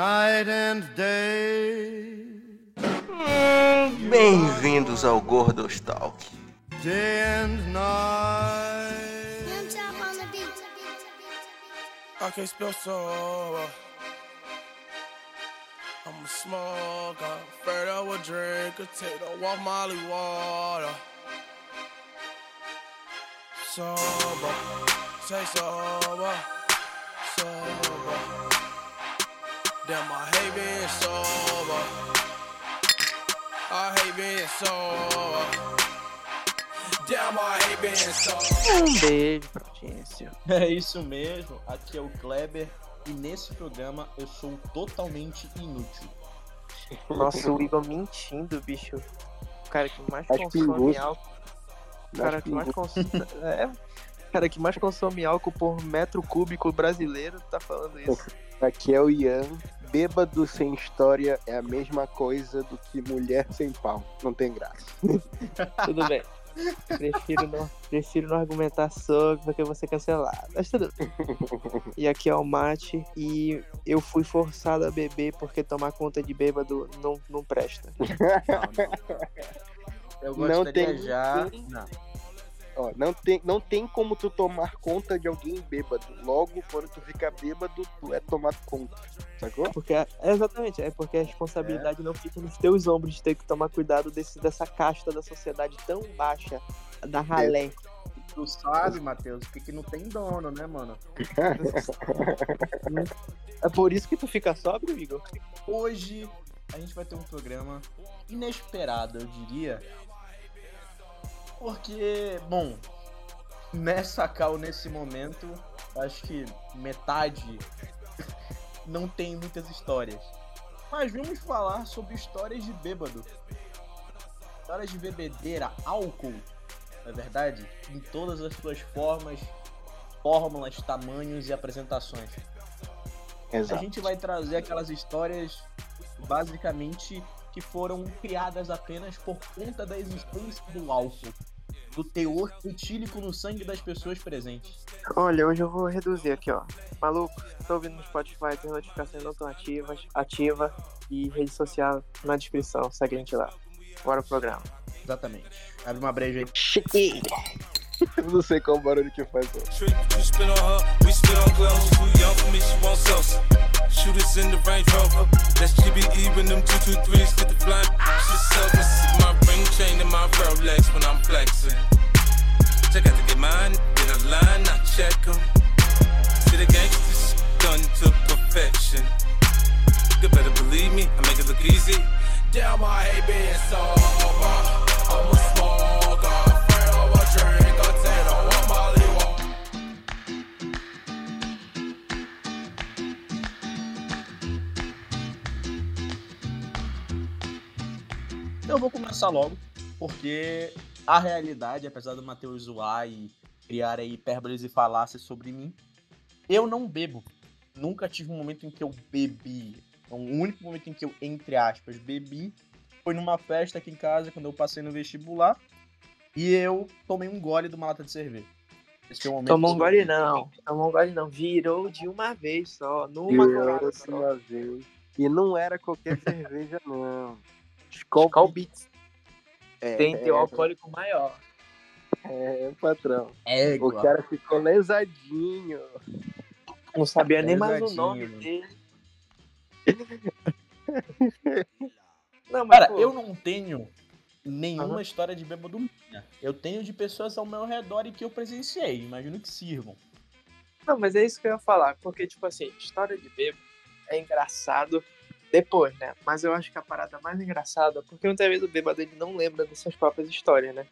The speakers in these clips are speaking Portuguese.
night and day. Bem-vindos ao Gordos Talk. Day and night. Ram Top on the beat. I can't spell sober. I'm a smoker. Afraid I would drink a take off Molly water. Sober. Say sober. Sober. I hate being sober. I hate being sober. Um beijo pra audiência. É isso mesmo, aqui é o Kleber e nesse programa eu sou totalmente inútil. Nossa, o Igor mentindo, bicho. O cara que mais Acho consome álcool. O cara que mais consome. É. O cara que mais consome álcool por metro cúbico brasileiro tá falando isso. Aqui é o Ian. Bêbado sem história é a mesma coisa do que mulher sem pau. Não tem graça. Tudo bem. Prefiro não, prefiro não argumentar sobre porque eu vou ser cancelado. Mas tudo bem. E aqui é o Mate e eu fui forçado a beber porque tomar conta de bêbado não, não presta. Eu Não gostaria tem já. Não. Ó, não, tem, não tem como tu tomar conta de alguém bêbado. Logo, quando tu fica bêbado, tu é tomado conta. Sacou? Porque é, exatamente, é porque a responsabilidade não fica nos teus ombros de ter que tomar cuidado desse, dessa casta da sociedade tão baixa, da ralé. Tu sabe, Matheus, que, que não tem dono, né, mano? É por isso que tu fica sóbrio, Igor? Hoje a gente vai ter um programa inesperado, eu diria. Porque, bom, nessa cal nesse momento, acho que metade não tem muitas histórias. Mas vamos falar sobre histórias de bêbado. Histórias de bebedeira, álcool, na verdade, em todas as suas formas, fórmulas, tamanhos e apresentações. A Exato. gente vai trazer aquelas histórias basicamente que foram criadas apenas por conta da existência do álcool, do teor etílico no sangue das pessoas presentes. Olha, hoje eu vou reduzir aqui, ó. Maluco, tô ouvindo no Spotify, tem notificações não tão ativas, ativa e rede social na descrição. Segue a gente lá. Bora pro programa. Exatamente. Abre uma breja aí. Chique! Eu não sei qual barulho que faz. ó. Shooters in the Range Rover, that's GBE when them 223s get the flying. She's selfish, my ring chain and my Rolex when I'm flexing. Check out to get mine, get a line, I check 'em. See the gangsters done to perfection. You better believe me, I make it look easy. Damn, I hate being sober. I'm a smoker, Eu vou começar logo, porque a realidade, apesar do Matheus zoar e criar aí hipérboles e falácias sobre mim, eu não bebo. Nunca tive um momento em que eu bebi. O único momento em que eu, entre aspas, bebi foi numa festa aqui em casa, quando eu passei no vestibular, e eu tomei um gole de uma lata de cerveja. Esse foi o momento Tomou um que eu gole não. Tomou um gole não. Virou de uma vez só. Numa Eu, colada só. uma vez. E não era qualquer cerveja, não. Skol Skol Beats. É, Tem teu é, alcoólico maior. é, patrão. É, O cara ficou lesadinho. Não sabia nem mais o nome mano. dele. Não, mas Cara, pô, eu não tenho nenhuma Aham. história de bêbado minha. Eu tenho de pessoas ao meu redor e que eu presenciei. Imagino que sirvam. Não, mas é isso que eu ia falar. Porque, tipo assim, história de bêbado é engraçado depois, né? Mas eu acho que a parada mais engraçada, porque muitas vezes o bêbado ele não lembra das suas próprias histórias, né?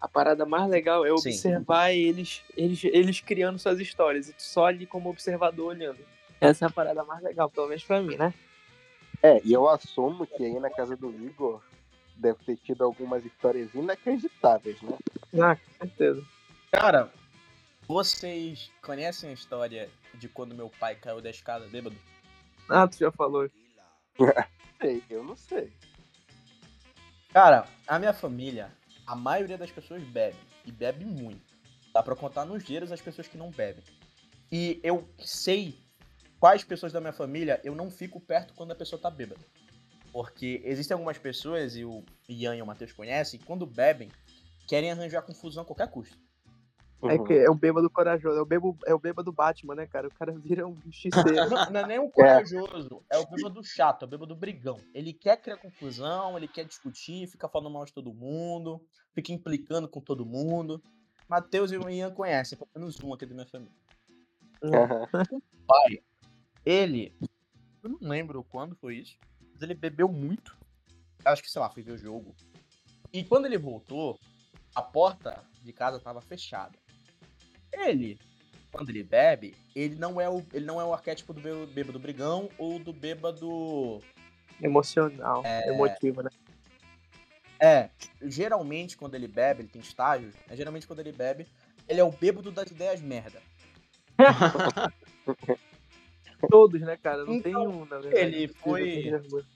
A parada mais legal é Sim. observar eles, eles, eles criando suas histórias e tu só ali como observador olhando. Essa é a parada mais legal, pelo menos pra mim, né? É, e eu assumo que aí na casa do Igor deve ter tido algumas histórias inacreditáveis, né? Ah, com certeza. Cara, vocês conhecem a história de quando meu pai caiu da escada bêbado? Ah, tu já falou. Eu não sei. Cara, a minha família, a maioria das pessoas bebe. E bebe muito. Dá pra contar nos dedos as pessoas que não bebem. E eu sei quais pessoas da minha família eu não fico perto quando a pessoa tá bêbada. Porque existem algumas pessoas, e o Ian e o Matheus conhecem, quando bebem, querem arranjar confusão a qualquer custo. É que é o bêbado corajoso, é o bêbado, é o bêbado Batman, né, cara? O cara vira um justiceiro. Não, não é nem o corajoso, é o bêbado chato, é o bêbado brigão. Ele quer criar confusão, ele quer discutir, fica falando mal de todo mundo, fica implicando com todo mundo. Matheus e o Ian conhecem, pelo menos um aqui da minha família. pai, ele, eu não lembro quando foi isso, mas ele bebeu muito. Acho que, sei lá, foi ver o jogo. E quando ele voltou, a porta de casa tava fechada. Ele, quando ele bebe, ele não é o, ele não é o arquétipo do bê- bêbado brigão ou do bêbado. Emocional, emotivo, né? É, geralmente quando ele bebe, ele tem estágios, é geralmente quando ele bebe, ele é o bêbado das ideias merda. Todos, né, cara? Não tem Então, um, na verdade. ele foi-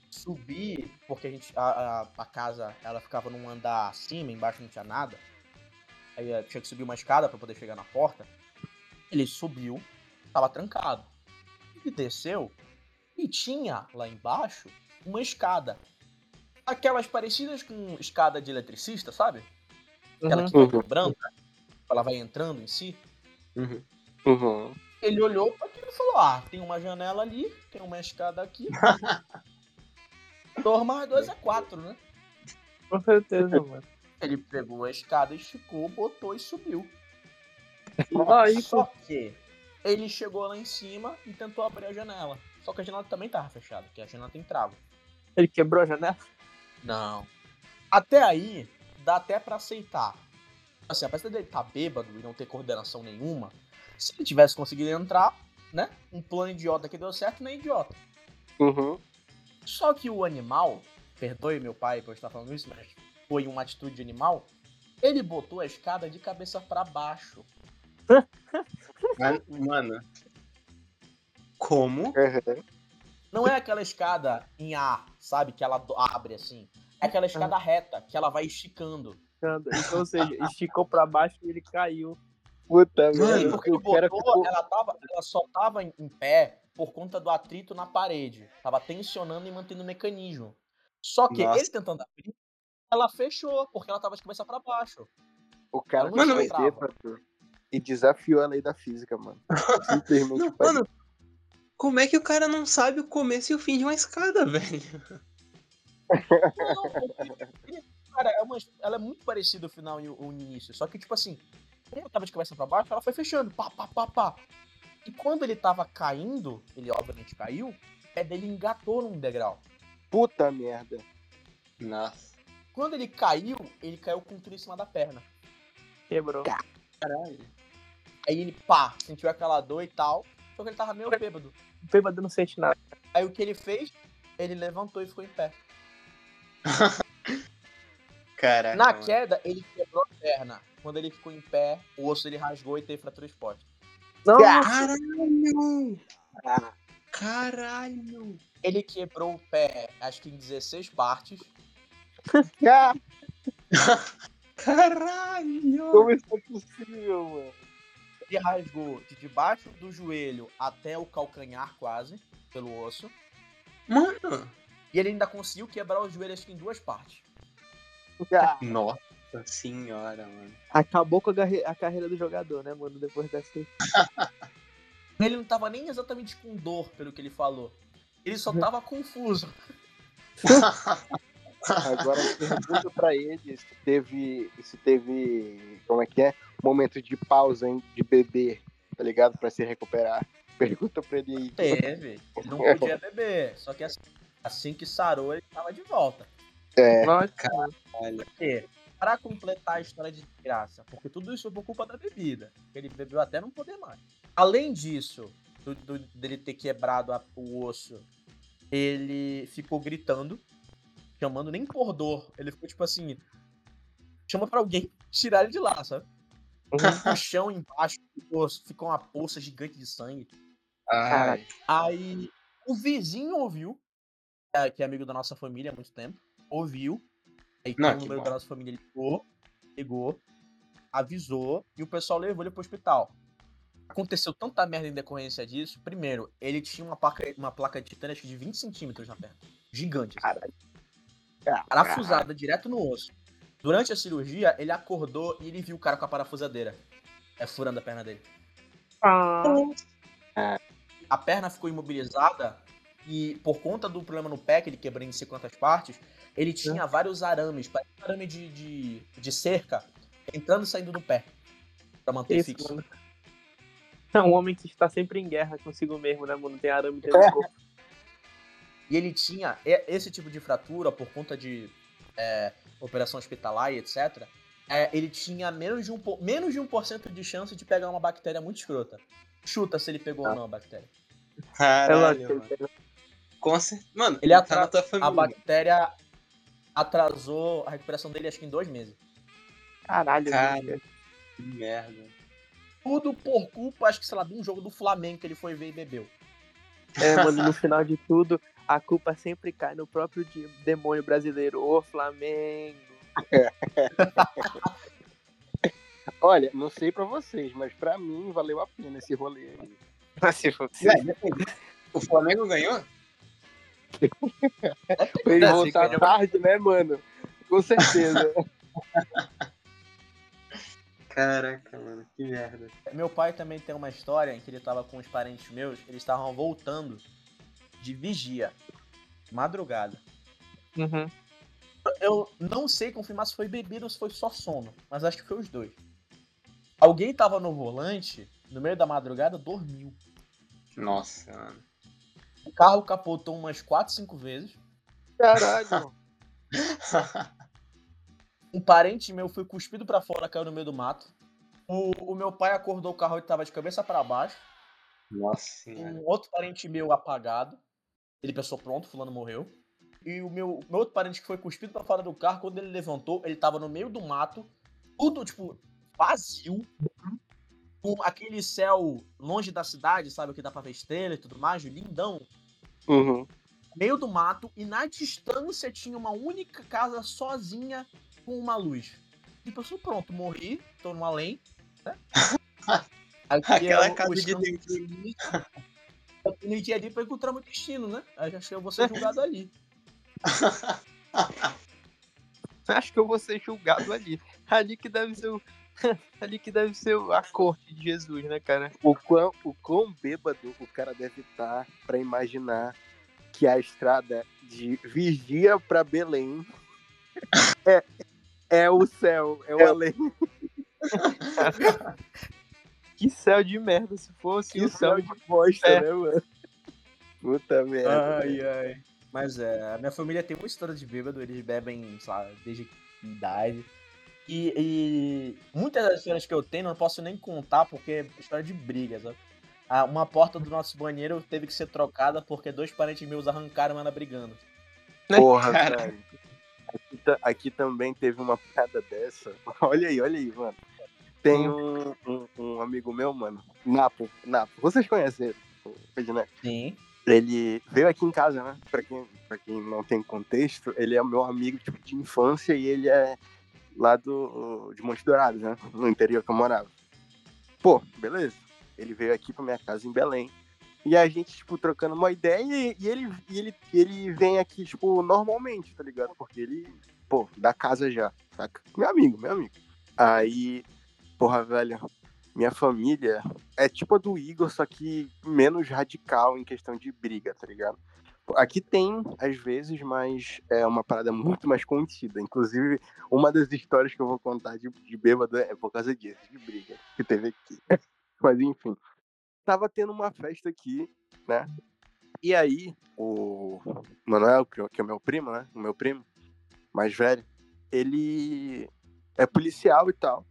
subir, porque a gente. A, a, a casa ela ficava num andar acima, embaixo não tinha nada. Aí eh, tinha que subir uma escada pra poder chegar na porta. Ele subiu, tava trancado. Ele desceu e tinha lá embaixo uma escada. Aquelas parecidas com escada de eletricista, sabe? Aquela Uhum. que vai Uhum. branca, ela vai entrando em si. Uhum. Ele olhou para aquilo e falou: Ah, tem uma janela ali, tem uma escada aqui. dois mais dois é quatro, né? Com certeza, mano. Ele pegou a escada, esticou, botou e subiu. Aí, Só que ele chegou lá em cima e tentou abrir a janela. Só que a janela também tava fechada, porque a janela tem trava. ele quebrou a janela. Não. Até aí, dá até pra aceitar. Assim, apesar dele estar bêbado e não ter coordenação nenhuma, se ele tivesse conseguido entrar, né? Um plano idiota que deu certo, nem idiota. Uhum. Só que o animal, perdoe meu pai por estar falando isso, mas foi uma atitude animal, ele botou a escada de cabeça pra baixo. Mas, Mano. Como? Uhum. Não é aquela escada em A, sabe? Que ela abre assim. É aquela escada reta, que ela vai esticando. Então, ou seja, esticou pra baixo e ele caiu. Puta Mano, merda. Porque ele O cara botou, ficou. ela, tava, ela só tava em em pé por conta do atrito na parede. Tava tensionando e mantendo o mecanismo. Só que Nossa. ele tentando abrir, ela fechou, porque ela tava de cabeça pra baixo. O cara Mano, foi mas- bêbado e desafiou a lei da física, mano. Simplesmente Não, mano, como é que o cara não sabe o começo e o fim de uma escada, velho? Não, cara, é uma, ela é muito parecida o final e o, o início. Só que, tipo assim, como tava de cabeça pra baixo, ela foi fechando, pá, pá, pá, pá. E quando ele tava caindo, ele obviamente caiu, pé dele engatou num degrau. Puta merda. Nossa. Quando ele caiu, ele caiu com tudo em cima da perna. Quebrou. Caralho. Aí ele, pá, sentiu aquela dor e tal. Só que ele tava meio bêbado. O bêbado não sente nada. Aí o que ele fez? Ele levantou e ficou em pé. Caraca. Na mano. queda, ele quebrou a perna. Quando ele ficou em pé, o osso ele rasgou e teve fratura exposta. Não, Caralho! Caralho! Ele quebrou o pé, acho que em 16 partes. Caralho! como isso é possível, mano? Ele rasgou de debaixo do joelho até o calcanhar, quase, pelo osso. Mano! E ele ainda conseguiu quebrar o joelho, acho que em duas partes. Ah, Nossa senhora, mano. acabou com a, garre- a carreira do jogador, né, mano? Depois dessa. Ele não tava nem exatamente com dor, pelo que ele falou. Ele só tava confuso. Agora eu pergunto pra ele se teve. Se teve. Como é que é? Momento de pausa, hein? De beber, tá ligado? Pra se recuperar. Pergunta pra ele aí. Teve. Ele não podia beber. Só que assim, assim que sarou, ele tava de volta. É. Nossa, Porque, para completar a história de graça, porque tudo isso foi por culpa da bebida. Ele bebeu até não poder mais. Além disso, do, do- dele ter quebrado a- o osso, ele ficou gritando, chamando nem por dor. Ele ficou tipo assim: chama pra alguém tirar ele de lá, sabe? O chão embaixo ficou, ficou uma poça gigante de sangue. Ai. Aí o vizinho ouviu, é, que é amigo da nossa família há muito tempo, ouviu. Aí Não, o número da nossa família ligou, ligou, avisou e o pessoal levou ele pro hospital. aconteceu tanta merda em decorrência disso. Primeiro, ele tinha uma placa, uma placa de titânio de 20 centímetros na perna. Gigante. assim. Caralho. Parafusada direto no osso. Durante a cirurgia, ele acordou e ele viu o cara com a parafusadeira. É furando a perna dele. Ah, A perna ficou imobilizada e por conta do problema no pé, que ele quebrou em não sei quantas partes, ele tinha vários arames, parece um arame de, de, de cerca, entrando e saindo do pé. Pra manter isso, fixo. mano. É um homem que está sempre em guerra consigo mesmo, né, mano? Tem arame dentro do corpo. E ele tinha esse tipo de fratura por conta de é, operação hospitalar e etc. é, ele tinha menos de, um, menos de 1% de chance de pegar uma bactéria muito escrota. Chuta se ele pegou ou não a bactéria. Caralho, mano. Com cer- Mano, Ele tá atra- na tua A família. bactéria atrasou a recuperação dele acho que em dois meses. Caralho, Cara. velho. Que merda. Tudo por culpa, acho que, sei lá, de um jogo do Flamengo que ele foi ver e bebeu. É, mano, no final de tudo, a culpa sempre cai no próprio de- demônio brasileiro, o Flamengo. Olha, não sei pra vocês, mas pra mim valeu a pena esse rolê aí. Mas se fosse-. O Flamengo ganhou? Pra ele É, voltar sim, tarde, né, mano? Com certeza. Caraca, mano, que merda. Meu pai também tem uma história em que ele tava com os parentes meus, eles estavam voltando de vigia, madrugada. Uhum. Eu não sei confirmar se foi bebida ou se foi só sono, mas acho que foi os dois. Alguém tava no volante, no meio da madrugada, dormiu. Nossa, mano. O carro capotou umas 4, 5 vezes. Caralho. Um parente meu foi cuspido pra fora, caiu no meio do mato. O, o meu pai acordou o carro e tava de cabeça pra baixo. Nossa senhora. Um outro parente meu apagado. Ele pensou, pronto, fulano morreu. E o meu, meu outro parente que foi cuspido pra fora do carro, quando ele levantou, ele tava no meio do mato, tudo, tipo, vazio. Com aquele céu longe da cidade, sabe? Que dá pra ver estrela e tudo mais, lindão. Uhum. Meio do mato, e na distância tinha uma única casa sozinha com uma luz. E pensou, pronto, morri, tô no além. Né? Aquela é casa de eu tenho ali pra encontrar meu destino, né? Aí acho que eu vou ser julgado ali. Acho que eu vou ser julgado ali. Ali que deve ser o. ali que deve ser a corte de Jesus, né, cara? O quão, o quão bêbado o cara deve estar pra imaginar que a estrada de Vigia pra Belém é, é o céu, é o além. Que céu de merda se fosse Que o céu céu de. bosta, É. né, mano? Puta merda. Ai, ai. Mas é, a minha família tem uma história de bêbado, eles bebem, sei lá, desde idade. E, e muitas das histórias que eu tenho, eu não posso nem contar porque é história de briga, sabe? Ah, Uma porta do nosso banheiro teve que ser trocada porque dois parentes meus arrancaram ela brigando. Porra, Cara. Aqui, aqui também teve uma piada dessa. Olha aí, olha aí, mano. Tem um, um, um amigo meu, mano, Napo, Napo. Vocês conhecem ele? o Ednet? Sim. Ele veio aqui em casa, né? Pra quem, pra quem não tem contexto, ele é meu amigo tipo, de infância e ele é lá do, de Monte Dourado, né? No interior que eu morava. Pô, beleza. Ele veio aqui pra minha casa em Belém. E a gente, tipo, trocando uma ideia e, e ele, e ele, e ele vem aqui, tipo, normalmente, tá ligado? Porque ele, pô, da casa já, saca? Meu amigo, meu amigo. Aí, porra, velho, minha família é tipo a do Igor, só que menos radical em questão de briga, tá ligado? Aqui tem, às vezes, mas é uma parada muito mais contida. Inclusive, uma das histórias que eu vou contar de, de bêbado é por causa disso, de briga que teve aqui. Mas enfim, tava tendo uma festa aqui, né? E aí, o Manuel, que que é o meu primo, né? O meu primo, mais velho, ele é policial e tal.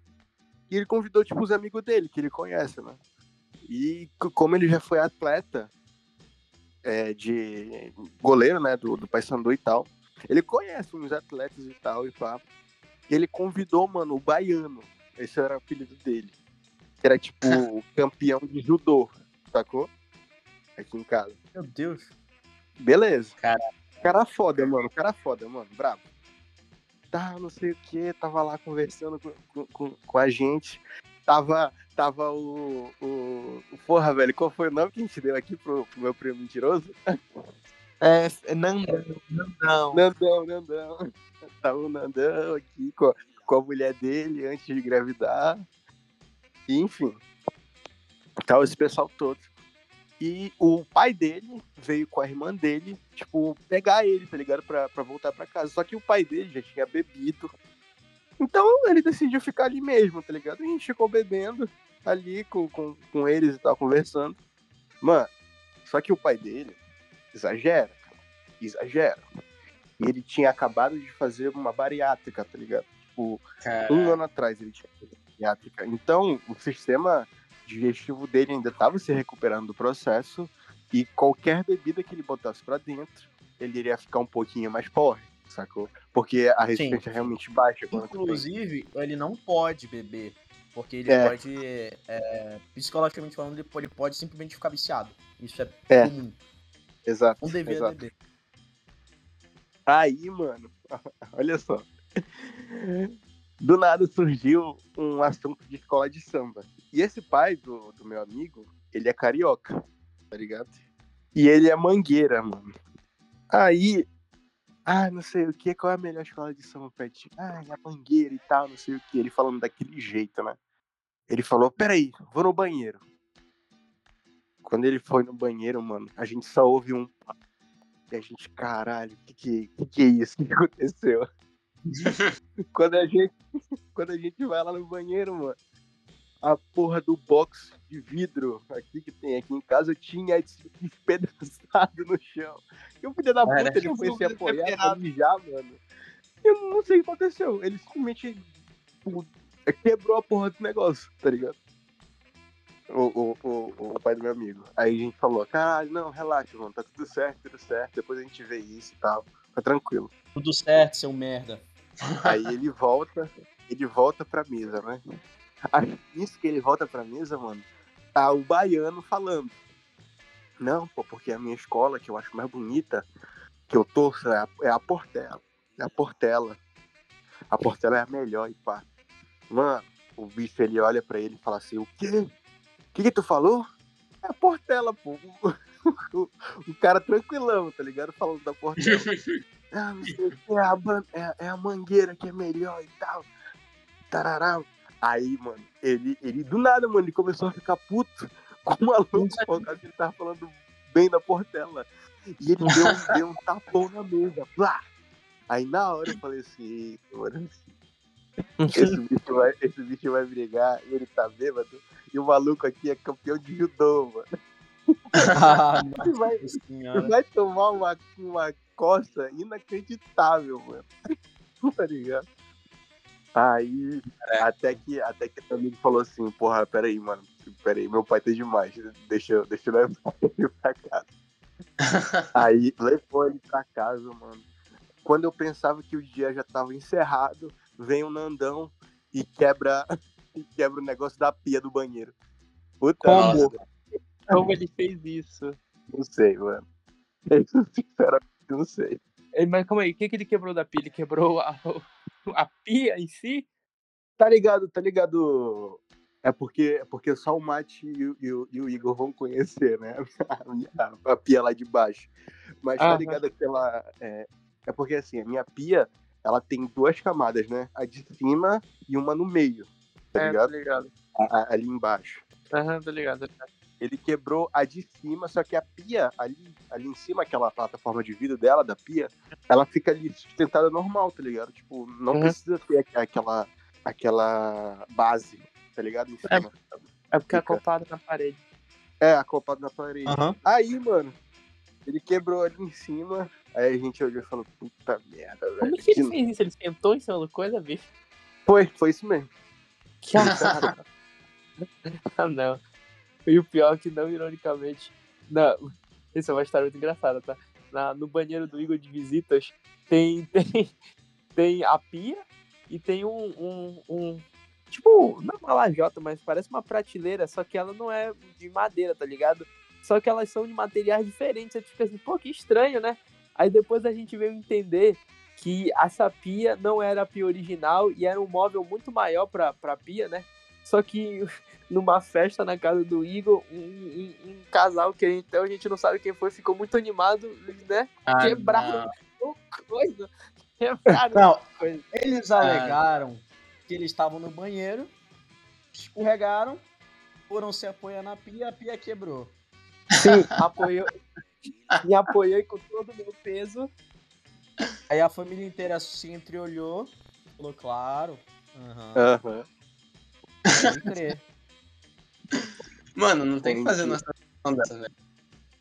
E ele convidou, tipo, os amigos dele, que ele conhece, né? E como ele já foi atleta é, de goleiro, né, do, do Paysandu e tal, ele conhece uns atletas e tal, e pá. E ele convidou, mano, o Baiano. Esse era o apelido dele. Que era, tipo, o campeão de judô, sacou? Aqui em casa. Meu Deus. Beleza. Cara. Cara foda, mano. Cara foda, mano. Brabo. Tá, não sei o que. Tava lá conversando com, com, com, a gente. tava, tava o, o. Porra, velho, qual foi o nome que a gente deu aqui pro, pro meu primo mentiroso? É, é Nandão, Nandão. Nandão, Nandão. Tava o Nandão aqui com a, com a mulher dele antes de engravidar. Enfim. Tava esse pessoal todo. E o pai dele veio com a irmã dele, tipo, pegar ele, tá ligado? Pra, pra voltar pra casa. Só que o pai dele já tinha bebido. Então ele decidiu ficar ali mesmo, tá ligado? E a gente ficou bebendo ali com, com, com eles e tal, conversando. Mano, só que o pai dele exagera, cara. Exagera. E ele tinha acabado de fazer uma bariátrica, tá ligado? Tipo, um ano atrás ele tinha feito bariátrica. Então, o sistema digestivo dele ainda estava se recuperando do processo e qualquer bebida que ele botasse para dentro, ele iria ficar um pouquinho mais porre, sacou? Porque a resistência é realmente baixa. Inclusive, ele não pode beber. Porque ele É. pode, é, psicologicamente falando, ele pode, ele pode simplesmente ficar viciado. Isso é, É. comum. Exato. Não devia exato. beber. Aí, mano, olha só. Do nada surgiu um assunto de escola de samba. E esse pai do, do meu amigo, ele é carioca, tá ligado? E ele é mangueira, mano. Aí, ah, não sei o que, qual é a melhor escola de samba ti? Ah, é a mangueira e tal, não sei o que. Ele falando daquele jeito, né? Ele falou, peraí, vou no banheiro. Quando ele foi no banheiro, mano, a gente só ouve um e a gente, caralho, que que, que que é isso? Que aconteceu? quando, a gente, quando a gente vai lá no banheiro, mano, a porra do box de vidro aqui que tem aqui em casa tinha despedaçado no chão. E o filho da Cara, puta, ele eu foi se apoiar pra mijar, mano. Eu não sei o que aconteceu. Ele simplesmente tipo, quebrou a porra do negócio, tá ligado? O, o, o, o pai do meu amigo. Aí a gente falou, caralho, não, relaxa, mano, tá tudo certo, tudo certo, depois a gente vê isso e tal. Tá tranquilo. Tudo certo, seu merda. Aí ele volta, ele volta pra mesa, né? Aí, nisso que ele volta pra mesa, mano, tá o baiano falando. Não, pô, porque a minha escola, que eu acho mais bonita, que eu torço, é a, é a Portela. É a Portela. A Portela é a melhor, e pá. Mano, o bicho, ele olha pra ele e fala assim, o quê? O que que tu falou? É a Portela, pô. O, o cara tranquilão, tá ligado? Falando da Portela. Ah, não sei o que, é a, é, é a mangueira que é melhor e tal. Tarará. Aí, mano, ele, ele do nada, mano, ele começou a ficar puto com o maluco por causa que ele tava falando bem da Portela. E ele deu, um- deu um tapão na mesa. Plá! Aí na hora eu falei assim, "Eita, mano, esse bicho, vai, esse bicho vai brigar, ele tá bêbado, e o maluco aqui é campeão de judô, mano. Ah, Ele vai, vai tomar uma, uma coça inacreditável, mano. tá ligado? Aí, até que, até que meu amigo falou assim, porra, peraí, mano, peraí, meu pai tá demais, deixa, eu- deixa eu levar ele pra casa. Aí, levou ele pra casa, mano. Quando eu pensava que o dia já tava encerrado, vem o Nandão e quebra, e quebra o negócio da pia do banheiro. Puta Como? Como ele fez isso? não sei, mano. Isso, sinceramente, não sei. Mas calma aí, o que, que ele quebrou da pia? Ele quebrou a, a pia em si? Tá ligado, tá ligado? É porque, é porque só o Mate e, o- e o- e o Igor vão conhecer, né? A, a pia lá de baixo. Mas tá Aham. ligado aquela. É, é porque assim, a minha pia, ela tem duas camadas, né? A de cima e uma no meio. Tá É, ligado? tá ligado. A- a- ali embaixo. Aham, tá ligado. tá ligado. Ele quebrou a de cima, só que a pia, ali, ali em cima, aquela plataforma de vidro dela, da pia, ela fica ali sustentada normal, tá ligado? Tipo, não Uhum. precisa ter aqu- aquela, aquela base, tá ligado? Em cima. É porque é Fica. acoplado na parede. É, acoplado na parede. Aham. Aí, mano, ele quebrou ali em cima, aí a gente olhou e falou, puta merda, velho. Como que ele fez isso? Ele sentou em cima da coisa, bicho? Foi, foi isso mesmo. Cara. ah, não. E o pior é que, não ironicamente. Não, isso é uma história muito engraçada, tá? Na, no banheiro do Igor de visitas tem, tem, tem a pia e tem um, um, um- Tipo, não é uma lajota, mas parece uma prateleira, só que ela não é de madeira, tá ligado? Só que elas são de materiais diferentes. Você fica assim, pô, que estranho, né? Aí depois a gente veio entender que essa pia não era a pia original e era um móvel muito maior pra, pra pia, né? Só que numa festa na casa do Igor, um, um- um casal que então a gente não sabe quem foi, ficou muito animado, né? Ah, Quebraram coisa. Quebraram Não, coisa. eles alegaram que eles estavam no banheiro, escorregaram, foram se apoiar na pia, a pia quebrou. Sim, apoiou. Me apoiei com todo o meu peso. Aí a família inteira se entreolhou falou, claro. Aham, Aham. Pode crer. Mano, não tem fazer uma situação dessa, velho.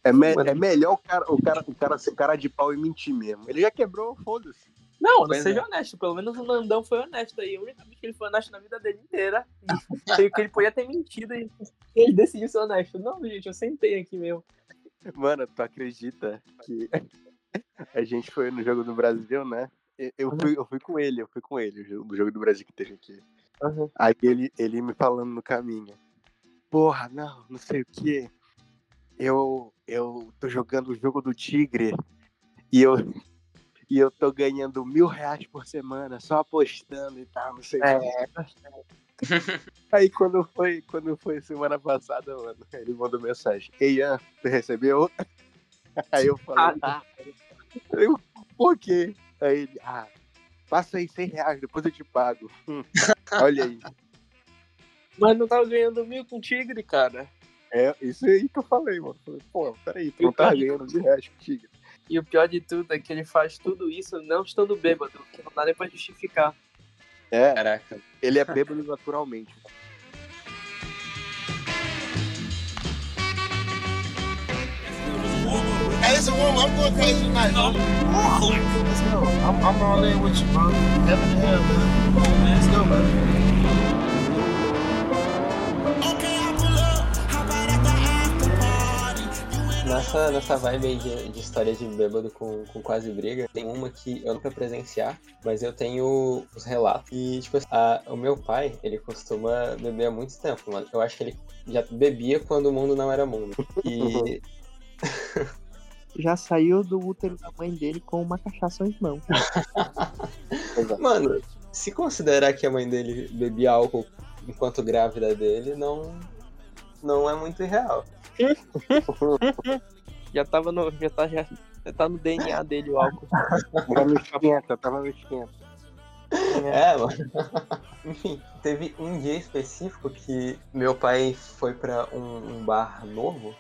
É, me- Mano. é melhor o cara, o, cara, o cara ser cara de pau e mentir mesmo. Ele já quebrou, foda-se. Não, Pois seja é. honesto. Pelo menos o Nandão foi honesto aí. A única vez que ele foi honesto na vida dele inteira. Sei que ele podia ter mentido e ele decidiu ser honesto. Não, gente, eu sentei aqui mesmo. Mano, tu acredita que a gente foi no Jogo do Brasil, né? Eu fui, eu fui com ele, eu fui com ele, o jogo- do Jogo do Brasil que teve aqui. Uhum. Aí ele, ele me falando no caminho. Porra, não, não sei o quê. Eu, eu tô jogando o jogo do Tigre e eu, e eu tô ganhando mil reais por semana só apostando e tal, não sei o quê. Aí quando foi, quando foi semana passada, mano, ele mandou mensagem. Ei, Ian, tu recebeu? Aí eu falei, Ah, tá. eu, por quê? Aí ele, ah, passa aí 100 reais, depois eu te pago. Hum, olha aí. Mas não tava ganhando mil com Tigre, cara. É isso aí que eu falei, mano. Falei, pô, peraí, tu não tá ganhando mil reais contigo. E o pior de tudo é que ele faz tudo isso não estando bêbado, que não dá nem pra justificar. É, Caraca. ele é bêbado naturalmente. Hey, it's a woman. I'm going crazy tonight, go. I'm, I'm all in with you, bro. Heaven to hell, man. Nessa, nessa vibe aí de, de história de bêbado com, com quase briga, tem uma que eu nunca presenciar, mas eu tenho os relatos. E, tipo assim, a- o meu pai, ele costuma beber há muito tempo, mano. Eu acho que ele já bebia quando o mundo não era mundo. E, Já saiu do útero da mãe dele com uma cachaça em mão. mano, se considerar que a mãe dele bebia álcool enquanto grávida dele, não, não é muito irreal. Já tava no. Já tá, já, já tá no DNA dele o álcool. Tava no esquenta, tava no esquenta. É, mano. Enfim, teve um dia específico que meu pai foi pra um, um bar novo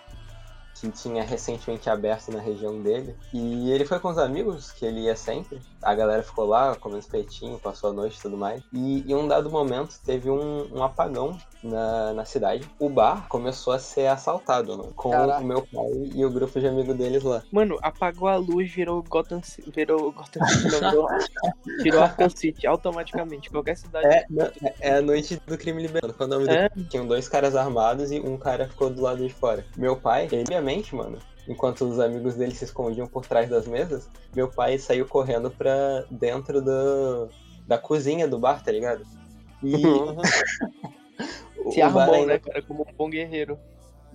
que tinha recentemente aberto na região dele. E ele foi com os amigos, que ele ia sempre. A galera ficou lá, comendo espetinho, passou a noite e tudo mais. E em um dado momento teve um, um apagão na, na cidade. O bar começou a ser assaltado, mano, com Caraca. o meu pai e o grupo de amigos deles lá. Mano, apagou a luz, virou Gotham City. Virou Gotham City, não, virou, Arkham City automaticamente. Qualquer cidade. É, não, é- é a noite do crime liberado. Qual é do É. Tinham dois caras armados e um cara ficou do lado de fora. Meu pai, ele, obviamente, mano, enquanto os amigos dele se escondiam por trás das mesas, meu pai saiu correndo pra dentro do, da cozinha do bar, tá ligado? E. o- Se armou, ainda- né, cara? Como um bom guerreiro.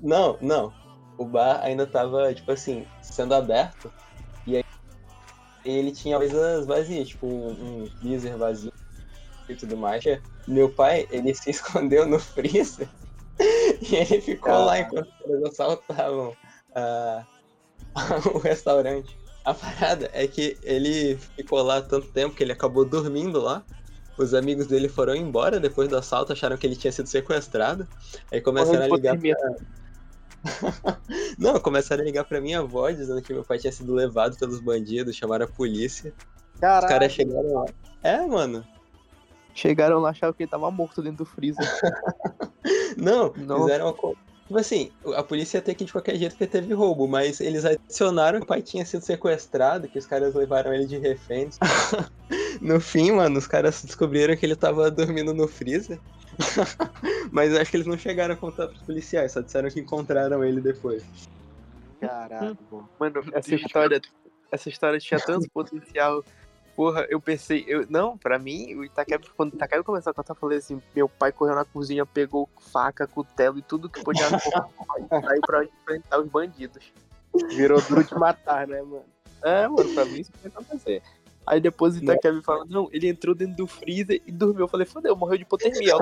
Não, não. O bar ainda tava, tipo assim, sendo aberto. E aí ele tinha coisas vazias, tipo um, um freezer vazio e tudo mais. Meu pai, ele se escondeu no freezer e ele ficou lá enquanto eles assaltavam ah, o restaurante. A parada é que ele ficou lá tanto tempo que ele acabou dormindo lá. Os amigos dele foram embora depois do assalto, acharam que ele tinha sido sequestrado. Aí começaram a ligar hipotermia. não, começaram a ligar pra minha avó dizendo que meu pai tinha sido levado pelos bandidos, chamaram a polícia. Os Caralho. caras chegaram lá. É, mano. Chegaram lá, acharam que ele tava morto dentro do freezer. Não, Nossa. fizeram uma Tipo assim, a polícia ia ter que ir de qualquer jeito porque teve roubo, mas eles adicionaram que o pai tinha sido sequestrado, que os caras levaram ele de refém. no fim, mano, os caras descobriram que ele tava dormindo no freezer. mas eu acho que eles não chegaram a contar pros policiais, só disseram que encontraram ele depois. Caralho, mano. Mano, essa história, essa história tinha tanto potencial. Porra, eu pensei, eu, não, pra mim, o Itaqueb, quando o Itaqueb começou a contar, eu falei assim, meu pai correu na cozinha, pegou faca, cutelo e tudo que podia no saiu pra enfrentar os bandidos. Virou duro de matar, né, mano? É, mano, pra mim isso vai acontecer. Aí depois o Itaqueb fala, não, ele entrou dentro do freezer e dormiu. Eu falei, fodeu, morreu de hipotermia.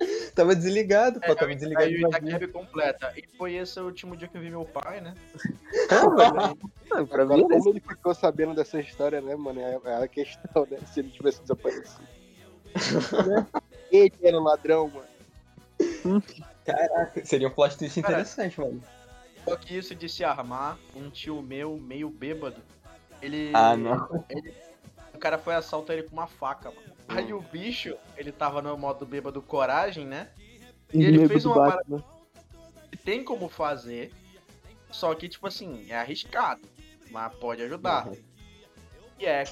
Tava desligado, pô, tava desligado. Aí de Itaqueb completa. E foi esse o último dia que eu vi meu pai, né? Não, pra Agora, mim, como ele ficou sabendo dessa história, né, mano? É é a questão, né? Se ele tivesse desaparecido. Ele era um ladrão, mano. Caraca, seria um plot twist Cara, interessante, mano. Só que isso de se armar, um tio meu, meio bêbado, ele. Ah, não. ele- o cara foi assaltar ele com uma faca, mano. Aí o bicho, ele tava no modo bêbado coragem, né? E ele fez uma Batman. que tem como fazer, só que, tipo assim, é arriscado, mas pode ajudar. Uhum. E é,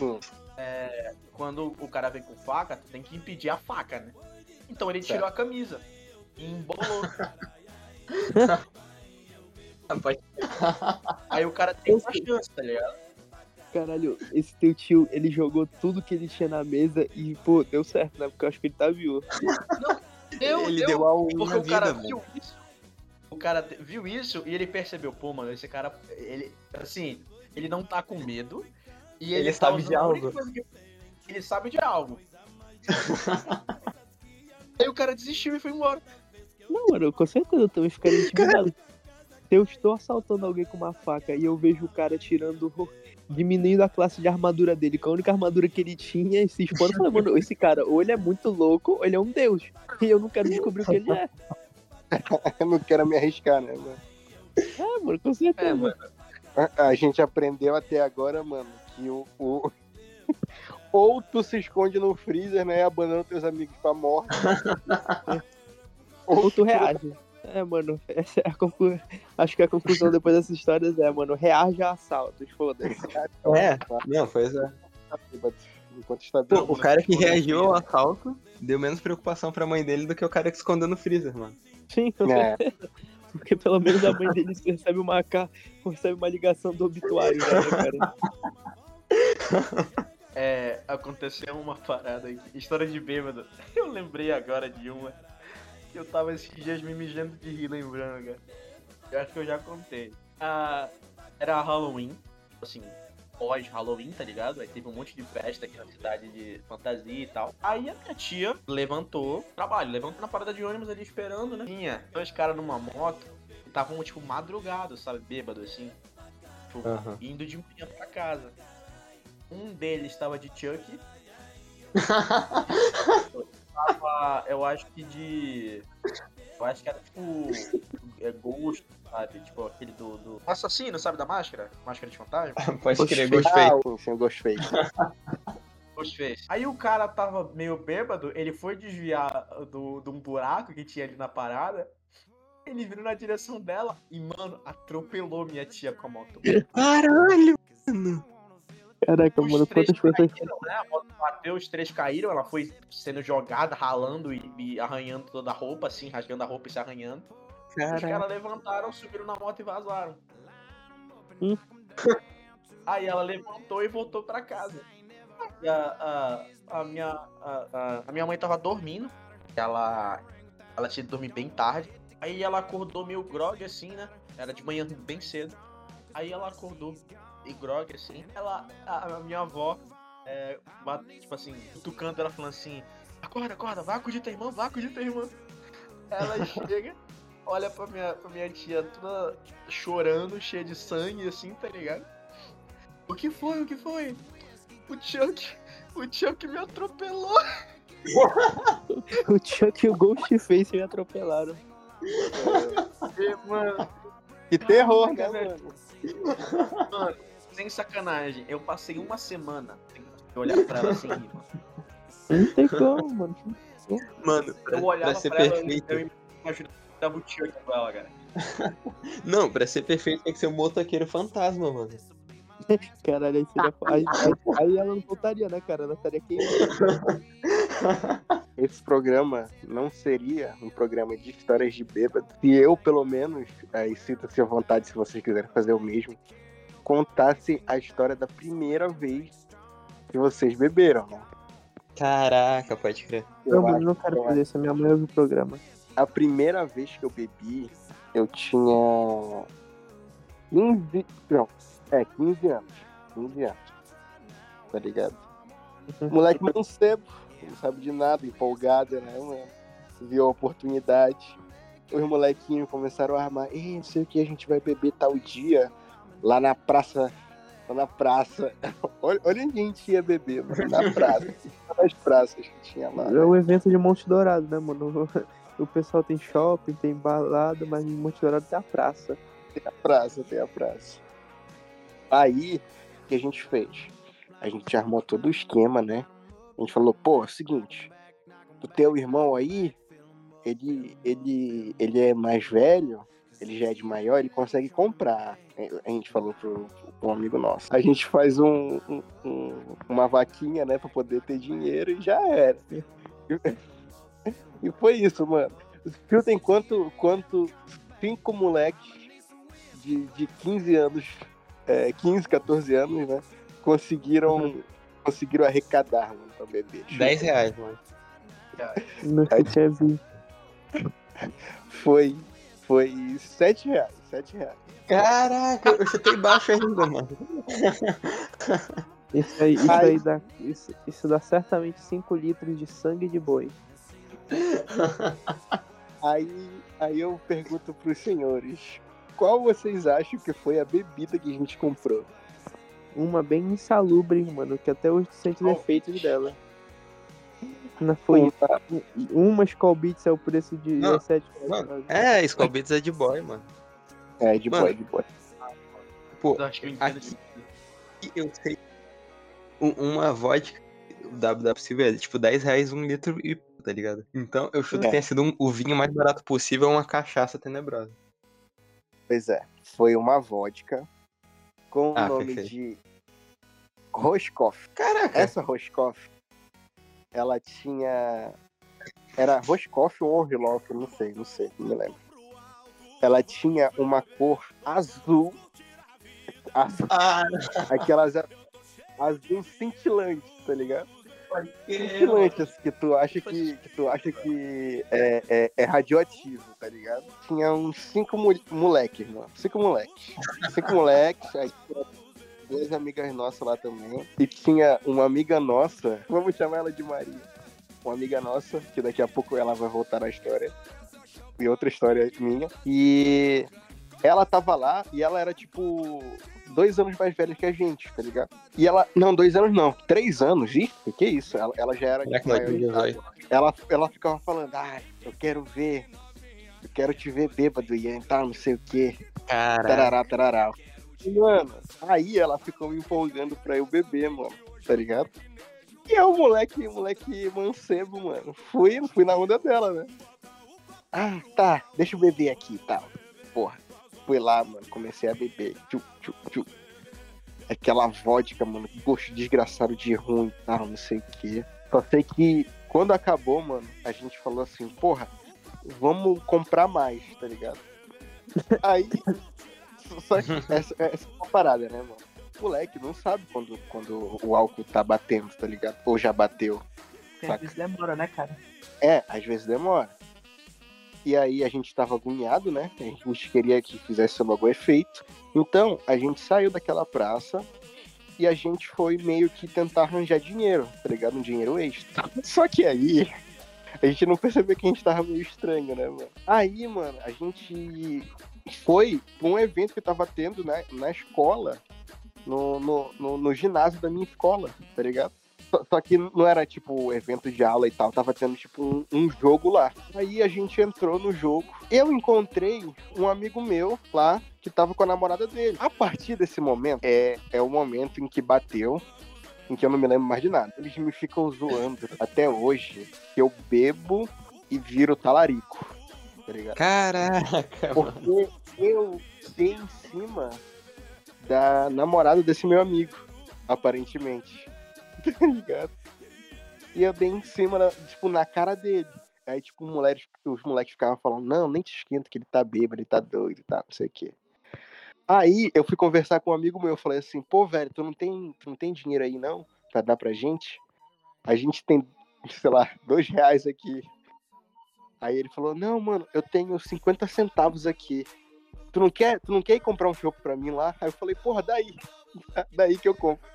é, quando o cara vem com faca, tu tem que impedir a faca, né? Então ele tirou a camisa e embolou. Aí o cara tem uma chance, tá ligado? Caralho, esse teu tio, ele jogou tudo que ele tinha na mesa e, pô, deu certo, né? Porque eu acho que ele tá vivo. Deu, Ele deu, deu a um porque o cara vida, viu isso. O cara viu isso e ele percebeu, pô, mano, esse cara, ele, assim, ele não tá com medo e ele, Ele tá sabe de algo. que- Ele sabe de algo. Aí o cara desistiu e foi embora. Não, mano, com certeza eu também ficaria intimidado. Se eu estou assaltando alguém com uma faca e eu vejo o cara tirando, diminuindo a classe de armadura dele, com a única armadura que ele tinha, e se expondo, eu falei, mano, esse cara, ou ele é muito louco, ou ele é um deus. E eu não quero descobrir o que ele é. Eu não quero me arriscar, né, mano? É, mano, com certeza. É, mano. A, a gente aprendeu até agora, mano, que o. o- Ou tu se esconde no freezer, né? E abandona teus amigos pra morte. Ou tu reage. É, mano, essa é a conclu... acho que a conclusão depois dessas histórias é, mano, reage a assaltos, foda-se. É, não, pois é. Enquanto está Pô, o cara que reagiu ao assalto deu menos preocupação pra mãe dele do que o cara que escondeu no freezer, mano. Sim, com É. Porque pelo menos a mãe dele recebe uma, recebe uma ligação do obituário, né, cara? É, aconteceu uma parada aqui. História de bêbado. Eu lembrei agora de uma. Eu tava esses dias me mijando de rir lembrando, cara. Eu acho que eu já contei. Ah, era Halloween. Assim, pós-Halloween, tá ligado? Aí teve um monte de festa aqui na cidade de fantasia e tal. Aí a minha tia levantou, trabalho, levantou na parada de ônibus ali esperando, né? Tinha dois caras numa moto. Estavam, tipo, madrugados, sabe? Bêbado, assim. Tipo, indo de manhã pra casa. Um deles estava de Chuck. Tava, eu acho que de. Eu acho que era tipo. É Ghost, sabe? Tipo aquele do, do. Assassino, sabe? Da máscara? Máscara de fantasma? Pode crer, Ghostface. Ah, sim, gostei. Ghostface. Aí o cara tava meio bêbado, ele foi desviar do, de um buraco que tinha ali na parada. Ele virou na direção dela e, mano, atropelou minha tia com a moto. Caralho! Caraca, Os mano, três quantas pessoas. caíram, né? A moto bateu, os três caíram, ela foi sendo jogada, ralando e, e arranhando toda a roupa, assim, rasgando a roupa e se arranhando. Os Caralho. caras levantaram, subiram na moto e vazaram. Hum. Aí ela levantou e voltou pra casa. A, a, a minha, a, a- minha mãe tava dormindo. Ela, ela tinha dormir bem tarde. Aí ela acordou meio grog assim, né? Era de manhã bem cedo. Aí ela acordou e grog assim. Ela, a, a minha avó, é, bate- tipo assim, cutucando ela falando assim: Acorda, acorda, vai acudir tua irmã, vai acudir tua irmã. Ela chega, olha pra minha, pra minha tia toda chorando, cheia de sangue, assim, tá ligado? O que foi? O que foi? O Chuck, o Chuck me atropelou. O Chuck e o Ghostface me atropelaram. E, mano, Que terror, né, mano? mano, sem sacanagem, eu passei uma semana sem olhar pra ela assim, mano. Não tem como, mano. Mano, pra, Eu olhava pra ser pra ela, perfeito. eu imaginava o Chuck com ela, cara. Não, pra ser perfeito tem que ser um motoqueiro fantasma, mano. Caralho, aí seria. Aí, aí, aí ela não voltaria, né, cara? Ela estaria queimando. Esse programa não seria um programa de histórias de bêbado se eu, pelo menos, aí sinta-se à vontade se vocês quiserem fazer o mesmo, contasse a história da primeira vez que vocês beberam, né? Caraca, pode crer. Não, Eu acho não quero que fazer isso. A minha mãe ouve o programa. A primeira vez que eu bebi, eu tinha 15. Não, é, 15 anos. 15 anos. Tá ligado? Moleque mancebo, não sabe de nada, empolgado, né, mano? viu a oportunidade. Os molequinhos começaram a armar, ei, não sei o que, a gente vai beber tal dia lá na praça. Lá na praça. Olha, olha onde a gente ia beber, mano. Na praça. Nas praças que tinha lá. É o evento de Monte Dourado, né, mano? O pessoal tem shopping, tem balada, mas em Monte Dourado tem a praça. Tem a praça, tem a praça. Aí, o que a gente fez? A gente armou todo o esquema, né? A gente falou, pô, é o seguinte, o teu irmão aí, ele, ele, ele é mais velho, ele já é de maior, ele consegue comprar. A gente falou pro, pro um amigo nosso. A gente faz um, um- um- uma vaquinha, né, pra poder ter dinheiro e já era. E foi isso, mano. Viu, tem quanto, quanto cinco moleques de, de 15 anos, é, 15, 14 anos, né, conseguiram, conseguiram arrecadar, mano, pra beber. 10 reais, mano. Nunca tinha visto. Foi, foi 7 reais, 7 reais. Caraca, eu chutei baixo ainda, mano. Isso aí, isso aí dá. Isso, isso dá certamente 5 litros de sangue de boi. Aí, aí eu pergunto pros senhores, qual vocês acham que foi a bebida que a gente comprou? Uma bem insalubre, mano, que até hoje tu sente os Oh. efeitos dela. Não foi Uma- uma Skull Beats é o preço de Não, 17 reais. Mano, é, Skull Beats é de boy, mano. É, de Mano. boy, de boy. Pô, Eu acho que eu aqui sei. um- Uma vodka possível é tipo 10 reais um litro e tá ligado? Então eu chuto É. que tenha sido um- o vinho mais barato possível, uma cachaça tenebrosa. Pois é, foi uma vodka com o Ah, nome perfeito. de Roscoff. Caraca! Essa Roscoff, ela tinha. Era Roscoff ou Orloff, não sei, não sei, não me lembro. Ela tinha uma cor azul. azul Ah, aquelas azul cintilante, tá ligado? Cintilante, assim, que tu acha que, que tu acha que é, é, é radioativo, tá ligado? Tinha uns cinco mo- moleques, mano. Cinco moleques. Cinco moleques, aí duas amigas nossas lá também. E tinha uma amiga nossa, vamos chamar ela de Maria. Uma amiga nossa, que daqui a pouco ela vai voltar na história. E outra história minha. E ela tava lá e ela era tipo dois anos mais velha que a gente, tá ligado? E ela. Não, dois anos não. Três anos. Ih, que isso? Ela, ela já era. Será tipo, maior ela, ela ficava falando, ai, eu quero ver. Eu quero te ver bêbado, Ian, tal, não sei o quê. Caraca. Tarará, tarará. E, mano, aí ela ficou me empolgando pra eu beber, mano, tá ligado? E eu, moleque, moleque mancebo, mano. Fui, fui na onda dela, né? Ah, tá, deixa eu beber aqui e tal. Porra, fui lá, mano, comecei a beber. Tchu, tchu, tchu. Aquela vodka, mano, gosto desgraçado de ruim e tal, não sei o quê. Só sei que quando acabou, mano, a gente falou assim, porra, vamos comprar mais, tá ligado? Aí, só que essa, essa é uma parada, né, mano? O moleque não sabe quando, quando o álcool tá batendo, tá ligado? Ou já bateu. Às vezes demora, né, cara? É, às vezes demora. E aí a gente tava agoniado, né? A gente queria que fizesse logo efeito. Então, a gente saiu daquela praça e a gente foi meio que tentar arranjar dinheiro, tá ligado? Um dinheiro extra. Só que aí, a gente não percebeu que a gente tava meio estranho, né, mano? Aí, mano, a gente foi um evento que tava tendo né, na escola, no, no, no, no ginásio da minha escola, tá ligado? Só, só que não era tipo evento de aula e tal, tava tendo tipo um, um jogo lá. Aí a gente entrou no jogo. Eu encontrei um amigo meu lá que tava com a namorada dele. A partir desse momento, é, é o momento em que bateu, em que eu não me lembro mais de nada. Eles me ficam zoando até hoje que eu bebo e viro talarico. Tá ligado? Caraca, mano. Porque eu dei em cima da namorada desse meu amigo, aparentemente. Tá ligado? E eu dei em cima, da- tipo, na cara dele. Aí, tipo, os moleques, os moleques ficavam falando, não, nem te esquenta que ele tá bêbado, ele tá doido e tal, não sei o quê. Aí eu fui conversar com um amigo meu, eu falei assim, pô, velho, tu não tem, tu não tem dinheiro aí não pra dar pra gente? A gente tem, sei lá, dois reais aqui. Aí ele falou, não, mano, eu tenho 50 centavos aqui. Tu não quer, tu não quer ir comprar um chopp pra mim lá? Aí eu falei, porra, daí. daí que eu compro.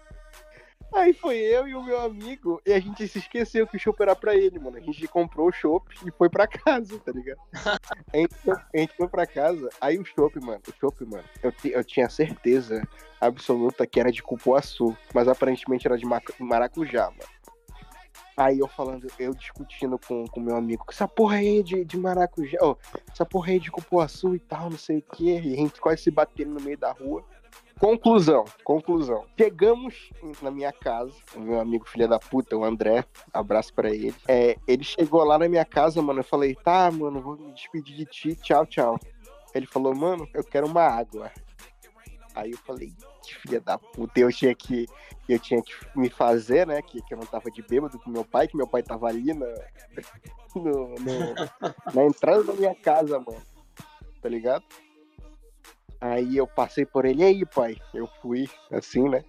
Aí foi eu e o meu amigo, e a gente se esqueceu que o chopp era pra ele, mano. A gente comprou o chopp e foi pra casa, tá ligado? A gente, foi- a gente foi pra casa, aí o chopp, mano, o chopp, mano, eu, eu tinha certeza absoluta que era de cupuaçu, mas aparentemente era de maracujá, mano. Aí eu falando, eu discutindo com o meu amigo, essa porra aí de, de maracujá, ó, essa porra aí de cupuaçu e tal, não sei o que, e a gente quase se batendo no meio da rua. Conclusão, conclusão. Chegamos na minha casa, o meu amigo filho da puta, o André, abraço pra ele. É, ele chegou lá na minha casa, mano, eu falei, tá, mano, vou me despedir de ti, tchau, tchau. Ele falou, mano, eu quero uma água. Aí eu falei, que filha da puta, eu tinha que, eu tinha que me fazer, né, que, que eu não tava de bêbado com meu pai, que meu pai tava ali na, no- no- na entrada da minha casa, mano, tá ligado? Aí eu passei por ele, e aí, pai? Eu fui, assim, né?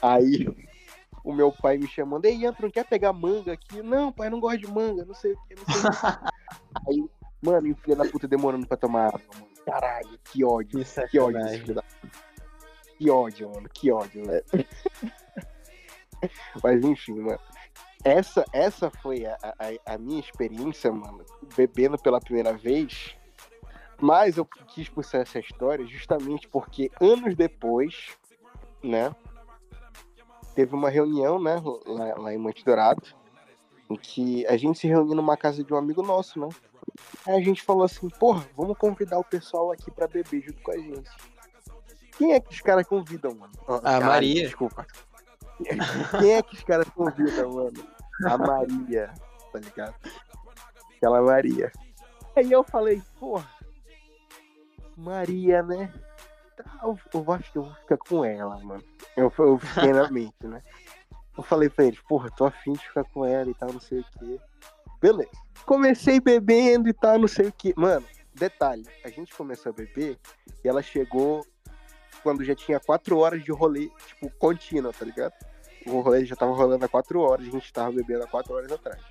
Aí o meu pai me chamando, ei, Antônio, não quer pegar manga aqui? Não, pai, não gosto de manga, não sei o que, não sei o que. Aí, mano, e o filho da puta demorando pra tomar água, mano. Caralho, que ódio, Que que ódio, filho da. Que ódio, mano, que ódio, velho. Mas enfim, mano. Essa, essa foi a, a, a minha experiência, mano, bebendo pela primeira vez. Mas eu quis puxar essa história justamente porque anos depois, né, teve uma reunião, né, lá, lá em Monte Dourado, em que a gente se reuniu numa casa de um amigo nosso, né? Aí a gente falou assim, porra, vamos convidar o pessoal aqui pra beber junto com a gente. Quem é que os caras convidam, mano? Ó, A caralho, Maria. Desculpa. Quem é que os caras convidam, mano? A Maria, tá ligado? Aquela Maria. Aí eu falei, porra, Maria, né? Tá, Eu, eu acho que eu vou ficar com ela, mano. Eu, eu fiquei na mente, né? Eu falei pra eles, porra, tô afim de ficar com ela e tal, não sei o quê. Beleza. Comecei bebendo e tal, não sei o quê. Mano, detalhe, a gente começou a beber e ela chegou quando já tinha quatro horas de rolê, tipo, contínuo, tá ligado? O rolê já tava rolando há quatro horas, a gente tava bebendo há quatro horas atrás.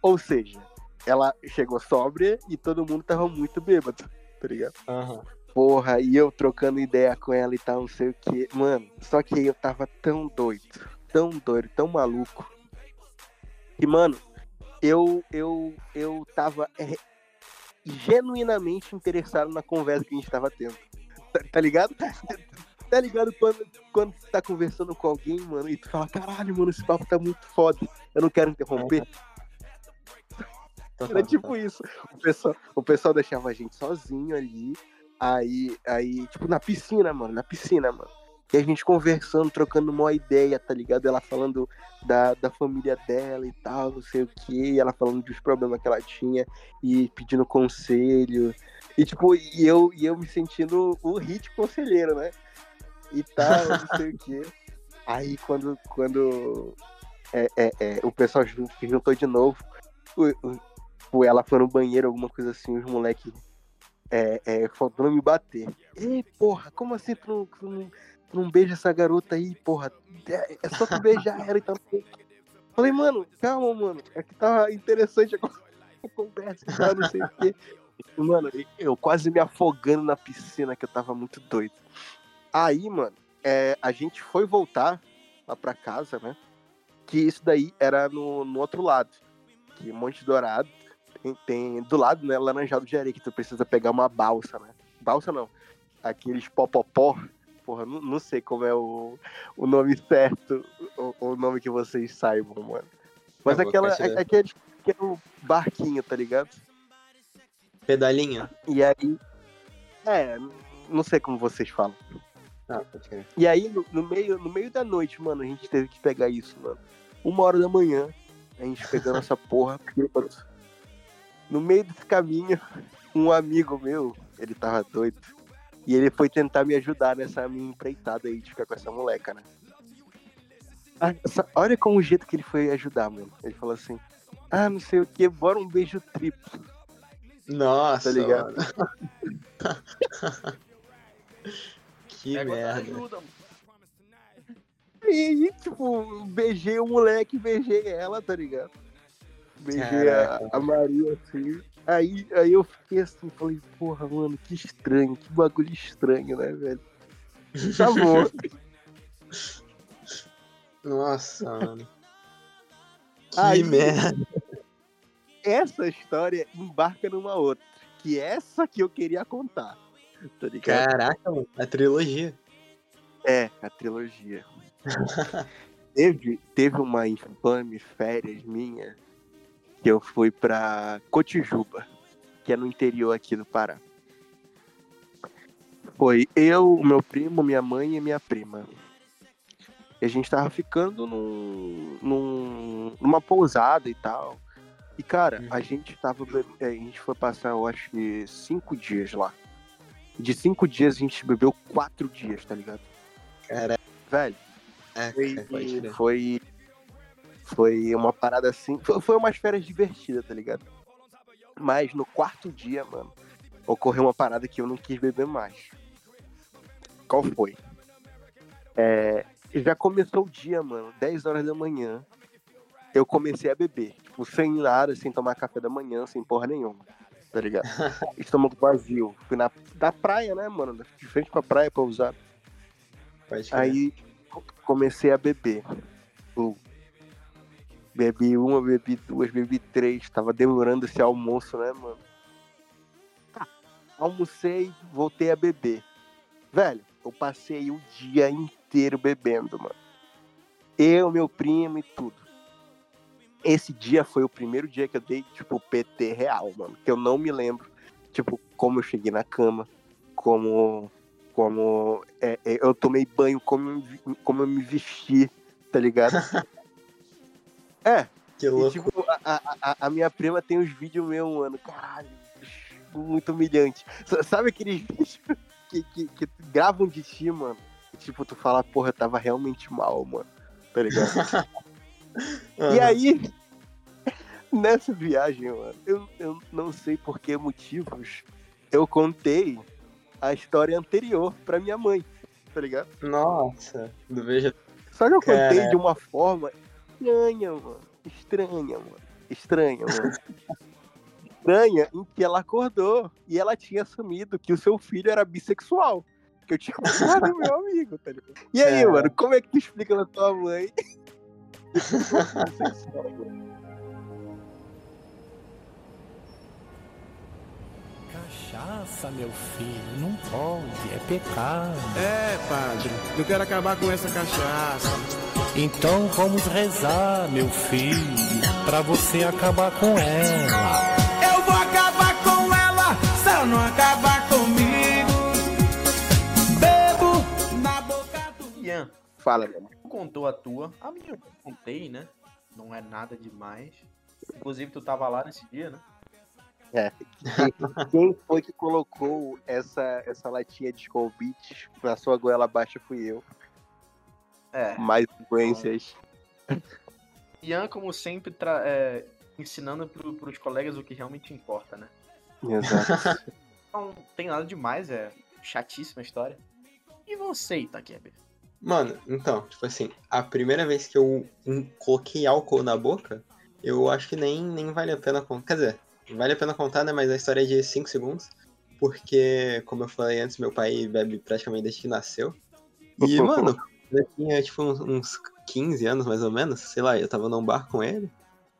Ou seja, ela chegou sóbria e todo mundo tava muito bêbado, tá ligado? Aham. Porra, e eu trocando ideia com ela e tal, não sei o que. Mano, só que eu tava tão doido, tão doido, tão maluco. Que, mano, eu, eu, eu tava é, genuinamente interessado na conversa que a gente tava tendo. Tá, tá ligado? Tá ligado quando, quando você tá conversando com alguém, mano, e tu fala, caralho, mano, esse papo tá muito foda. Eu não quero interromper. Era tipo isso. O pessoal, o pessoal deixava a gente sozinho ali. Aí, aí, tipo, na piscina, mano, na piscina, mano. E a gente conversando, trocando uma ideia, tá ligado? Ela falando da, da família dela e tal, não sei o que. Ela falando dos problemas que ela tinha e pedindo conselho. E, tipo, e eu, e eu me sentindo o hit conselheiro, né? E tal, não sei o que. Aí, quando, quando é, é, é, o pessoal se juntou de novo, tipo, ela foi no banheiro, alguma coisa assim, os moleques é, é, faltando me bater. Ei, porra, como assim tu não, tu não, tu não beija essa garota aí, porra? É, é só tu beijar ela e tal. Falei, mano, calma, mano. É que tá interessante a con- a conversa tal, não sei o quê. Mano, eu quase me afogando na piscina, que eu tava muito doido. Aí, mano, é, a gente foi voltar lá pra casa, né? Que isso daí era no, no outro lado. Que Monte Dourado tem, tem do lado, né? Laranjal do Jari, que tu precisa pegar uma balsa, né? Balsa não. Aqueles popopó. Porra, não, não sei como é o, o nome certo, o, o nome que vocês saibam, mano. Mas Eu vou aquela, compartilhar. aquele, aquele barquinho, tá ligado? Pedalinha. E aí. É, não sei como vocês falam. Ah, pode crer. E aí, no, no meio, no meio da noite, mano, a gente teve que pegar isso, mano. Uma hora da manhã, a gente pegando essa porra. No meio desse caminho, um amigo meu, ele tava doido. E ele foi tentar me ajudar nessa minha empreitada aí de ficar com essa moleca, né? Ah, essa- olha como o jeito que ele foi ajudar, mano. Ele falou assim: Ah, não sei o que, bora um beijo triplo. Nossa, Tá ligado? mano. que outra merda. ajuda, mano. E, tipo, beijei o moleque, beijei ela, tá ligado? Beijei a, a Maria, assim. Aí, aí eu fiquei assim, falei, porra, mano, que estranho, que bagulho estranho, né, velho? Tá bom. Nossa, mano. Que Aí- merda. Essa história embarca numa outra, que é essa que eu queria contar. Tá ligado? Caraca, mano. A trilogia. É, a trilogia. teve, teve uma infame férias minha que eu fui pra Cotijuba, que é no interior aqui do Pará. Foi eu, meu primo, minha mãe e minha prima. E a gente tava ficando num, num- numa pousada e tal. E, cara, a gente tava. be- A gente foi passar, eu acho que cinco dias lá. De cinco dias a gente bebeu quatro dias, tá ligado? Cara, Velho, é, foi, foi, foi uma parada assim. Foi, foi umas férias divertidas, tá ligado? Mas no quarto dia, mano, ocorreu uma parada que eu não quis beber mais. Qual foi? É, já começou o dia, mano, 10 horas da manhã. Eu comecei a beber. Tipo, sem nada, sem tomar café da manhã, sem porra nenhuma. Tá ligado? Estômago vazio. Fui na da praia, né, mano? De frente pra praia pra usar. Aí comecei a beber. Bebi uma, bebi duas, bebi três. Tava demorando esse almoço, né, mano? Almocei, voltei a beber. Velho, eu passei o dia inteiro bebendo, mano. Eu, meu primo e tudo. Esse dia foi o primeiro dia que eu dei, tipo, PT real, mano. Que eu não me lembro, tipo, como eu cheguei na cama, como como é, é, eu tomei banho, como, como eu me vesti, tá ligado? é, Que e, louco. tipo, a, a, a- minha prima tem uns vídeos meus, mano, caralho, muito humilhante. Sabe aqueles vídeos que, que, que gravam de ti, mano? E, tipo, tu fala, porra, eu tava realmente mal, mano, tá ligado? E aí, nessa viagem, mano, eu, eu não sei por que motivos eu contei a história anterior pra minha mãe, tá ligado? Nossa, do veja. Só que eu contei de uma forma estranha, mano. Estranha, mano. Estranha, mano. estranha em que ela acordou e ela tinha assumido que o seu filho era bissexual. Que eu tinha falado do meu amigo, tá ligado? E aí, Caraca. mano, como é que tu explica pra tua mãe? Cachaça, meu filho, não pode, é pecado. É, padre, eu quero acabar com essa cachaça. Então vamos rezar, meu filho, pra você acabar com ela. Eu vou acabar com ela se ela não acabar comigo. Bebo na boca do. Ian, Fala, tu contou a tua. A minha eu contei, né? Não é nada demais. Inclusive, tu tava lá nesse dia, né? É. Quem- foi que colocou essa, essa latinha de Beats na sua goela baixa fui eu. É. Mais influências. Ian, como sempre, tra- é, ensinando pro, pros colegas o que realmente importa, né? Exato. Não tem nada demais, é chatíssima a história. E você, Itakeber? Mano, então, tipo assim, a primeira vez que eu coloquei álcool na boca, eu acho que nem, nem vale a pena contar. Quer dizer, vale a pena contar, né? Mas a história é de 5 segundos. Porque, como eu falei antes, meu pai bebe praticamente desde que nasceu. E, mano, eu tinha tipo uns, uns 15 anos mais ou menos, sei lá, eu tava num bar com ele.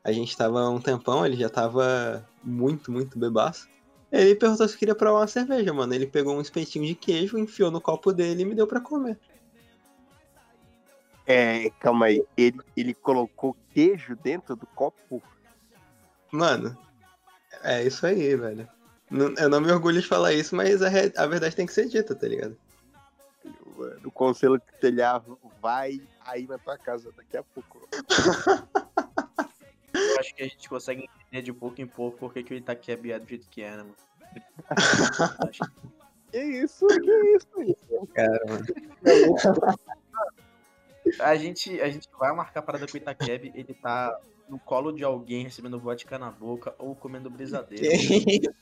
A gente tava um tempão, ele já tava muito, muito bebaço. Ele perguntou se eu queria provar uma cerveja, mano. Ele pegou um espetinho de queijo, enfiou no copo dele e me deu pra comer. É, calma aí. Ele, ele colocou queijo dentro do copo? Mano, é isso aí, velho. Eu não me orgulho de falar isso, mas a, a verdade tem que ser dita, tá ligado? Mano, O conselho tutelar vai aí na tua casa daqui a pouco. Eu acho que a gente consegue entender de pouco em pouco porque que o Itakeber é do jeito que é, né, mano? Que isso? Que isso? Cara, mano. A gente, a gente vai marcar a parada com o Itakebi, ele tá no colo de alguém recebendo vodka na boca ou comendo brisadeiro. Que isso?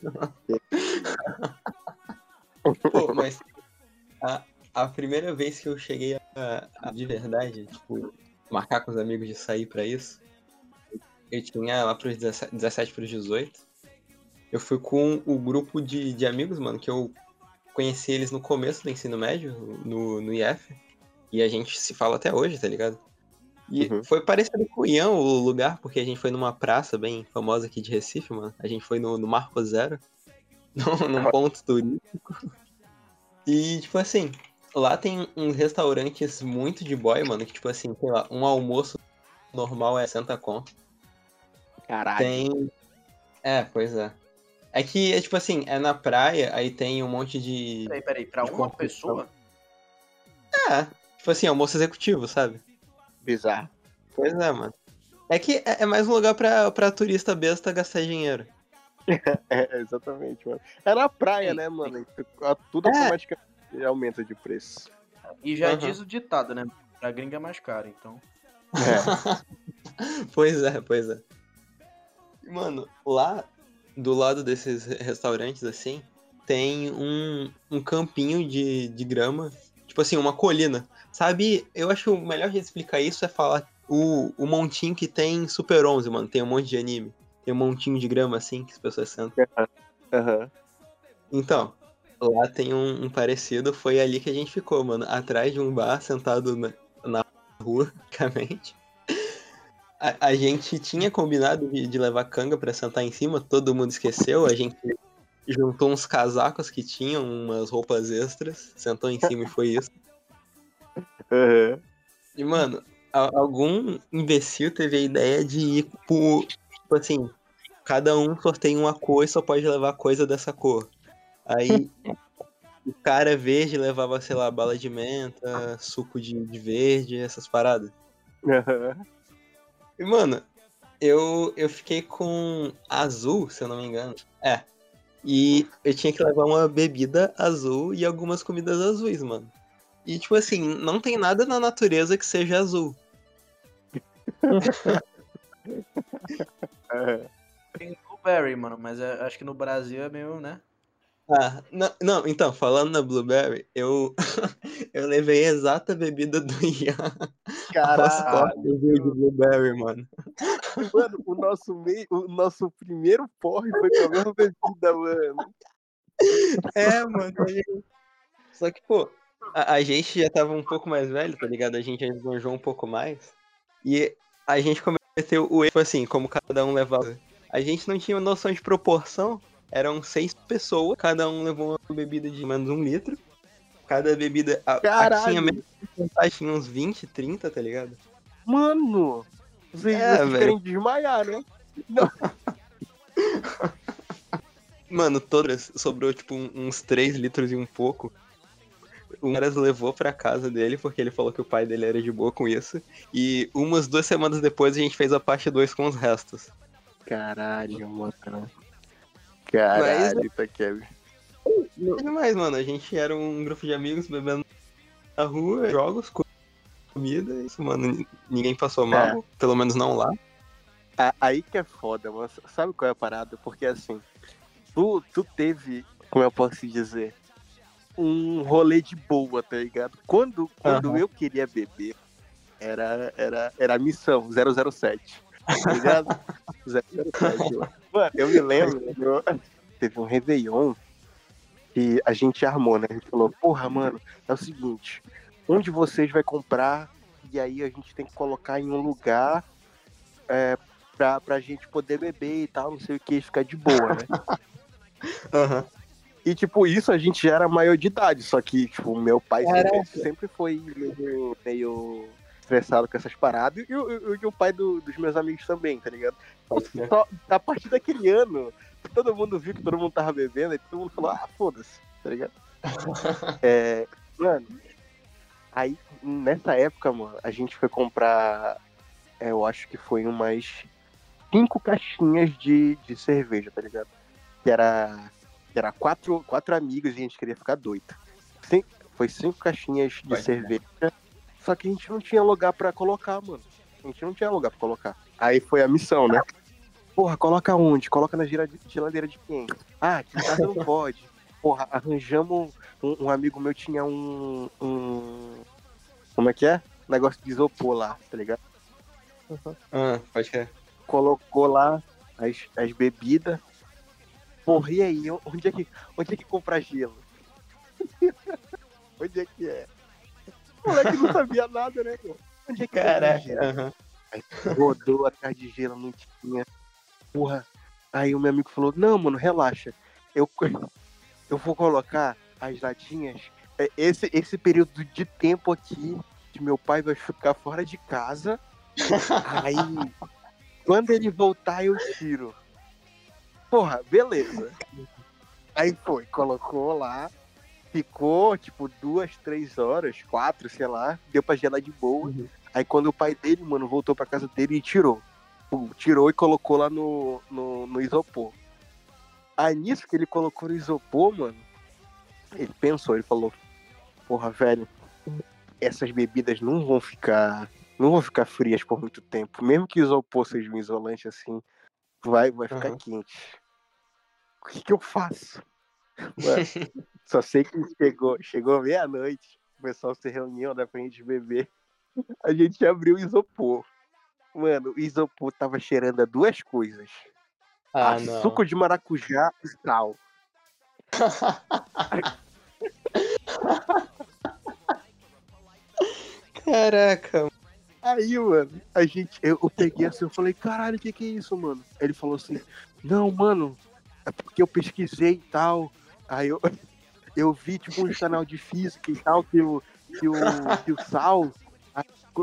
A, primeira vez que eu cheguei a, a de verdade, tipo, marcar com os amigos de sair pra isso, eu tinha lá pros 17, 17 pros 18. Eu fui com o grupo de, de amigos, mano, que eu conheci eles no começo do ensino médio, no, no IF. E a gente se fala até hoje, tá ligado? E Uhum. foi parecido com o Ian, o lugar, porque a gente foi numa praça bem famosa aqui de Recife, mano. A gente foi no, no Marco Zero, num, num ponto turístico. E, tipo assim, lá tem uns restaurantes muito de boy, mano, que, tipo assim, sei lá, um almoço normal é 60 conto. Caralho. Tem. É, pois é. É que, é tipo assim, é na praia, aí tem um monte de. Peraí, peraí, pra uma pessoa? É, tipo assim, almoço executivo, sabe? Bizarro. Pois é, mano. É que é é mais um lugar pra, pra turista besta gastar dinheiro. É, exatamente, mano. É na praia, né, mano? Tudo É. automaticamente aumenta de preço. E já Aham. diz o ditado, né? A gringa é mais cara, então. pois é, pois é. Mano, lá do lado desses restaurantes, assim, tem um, um campinho de, de grama, tipo assim, uma colina. Sabe, eu acho que o melhor jeito de explicar isso é falar o, o montinho que tem Super 11, mano. Tem um monte de anime. Tem um montinho de grama, assim, que as pessoas sentam. Aham. Então, lá tem um, um parecido, foi ali que a gente ficou, mano. Atrás de um bar, sentado na, na rua, basicamente. A, a gente tinha combinado de, de levar canga pra sentar em cima, todo mundo esqueceu. A gente juntou uns casacos que tinham, umas roupas extras, sentou em cima e foi isso. Aham. E, mano, algum imbecil teve a ideia de ir por. Tipo assim, cada um sorteia uma cor e só pode levar coisa dessa cor. Aí o cara verde levava, sei lá, bala de menta, suco de, de verde, essas paradas. Aham. E, mano, eu, eu fiquei com azul, se eu não me engano. É. E eu tinha que levar uma bebida azul e algumas comidas azuis, mano. E, tipo assim, não tem nada na natureza que seja azul. Aham. Tem blueberry, mano, mas é- acho que no Brasil é meio, né? Ah, não, não, então, falando na Blueberry, eu, eu levei a exata bebida do Ian Caralho. copos de Blueberry, mano. Mano, o nosso, meio, o nosso primeiro porre foi com a mesma bebida, mano. É, mano. Só que, pô, a, a gente já tava um pouco mais velho, tá ligado? A gente já esbanjou um pouco mais. E a gente cometeu o erro, assim, como cada um levava. A gente não tinha noção de proporção. Eram seis pessoas, cada um levou uma bebida de menos um litro. Cada bebida. A, a tinha menos tinha uns 20, 30, tá ligado? Mano, vocês, É, vocês querem desmaiar, né? Mano, todas sobrou tipo uns 3 litros e um pouco. O Caras levou pra casa dele porque ele falou que o pai dele era de boa com isso. E umas duas semanas depois a gente fez a parte 2 com os restos. Caralho, mano. Caralho, tá Kevin. Não é demais, mano. A gente era um grupo de amigos bebendo na rua, jogos, co- comida. Isso, mano. Ninguém passou mal, pelo menos não lá. Aí que é foda, mano. Sabe qual é a parada? Porque assim, tu, tu teve, como eu posso dizer, um rolê de boa, tá ligado? Quando, quando Aham. eu queria beber, era, era, era a missão 007. Tá ligado? 007. Mano, eu me lembro, eu- teve um Réveillon que a gente armou, né? A gente falou, porra, mano, é o seguinte, um de vocês vai comprar e aí a gente tem que colocar em um lugar é, pra, pra gente poder beber e tal, não sei o que, ficar de boa, né? Aham. E, tipo, isso a gente já era maior de idade, só que, tipo, meu pai sempre, sempre foi meio, meio estressado com essas paradas, e, o- e o pai do- dos meus amigos também, tá ligado? Só, a partir daquele ano, todo mundo viu que todo mundo tava bebendo, e todo mundo falou, ah, foda-se, tá ligado? É, mano, aí, nessa época, mano, a gente foi comprar, é, eu acho que foi umas cinco caixinhas de, de cerveja, tá ligado? Que era, que era quatro, quatro amigos e a gente queria ficar doido. Cin- foi cinco caixinhas de Pode cerveja, só que a gente não tinha lugar pra colocar, mano. A gente não tinha lugar pra colocar. Aí foi a missão, né? Porra, coloca onde? Coloca na gela- geladeira de quem? Ah, aqui em casa não pode. Porra, arranjamos. Um, um amigo meu tinha um, um. Como é que é? Negócio de isopor lá, tá ligado? Ah, pode crer. Colocou lá as, as bebidas. Porra, e aí? Onde é que, onde é que compra gelo? onde é que é? O moleque não sabia nada, né, pô? Onde é que Caraca. Aí rodou atrás de gelo, não tinha. Porra. Aí o meu amigo falou, não, mano, relaxa. Eu, eu vou colocar as latinhas. é, Esse, esse período de tempo aqui que meu pai vai ficar fora de casa. Aí, quando ele voltar, eu tiro. Porra, beleza. Aí foi, colocou lá. Ficou, tipo, duas, três horas, quatro, sei lá. Deu pra gelar de boa. Aí quando o pai dele, mano, voltou pra casa dele e tirou. Pum, Tirou e colocou lá no, no, no isopor. Aí nisso que ele colocou no isopor, mano, ele pensou, ele falou, porra, velho, essas bebidas não vão ficar. Não vão ficar frias por muito tempo. Mesmo que o isopor seja um isolante assim, vai, vai ficar Aham. quente. O que, que eu faço? Mano, só sei que chegou, chegou meia-noite, o pessoal se reuniu, né, pra gente beber. A gente abriu o isopor. Mano, o isopor tava cheirando a duas coisas. Ah, a não. suco de maracujá e sal. Caraca. Aí, mano, a gente, eu, eu peguei assim, eu falei, caralho, o que que é isso, mano? Ele falou assim, não, mano, é porque eu pesquisei e tal. Aí eu, eu vi, tipo, um canal de física e tal, que o, que o, que o sal,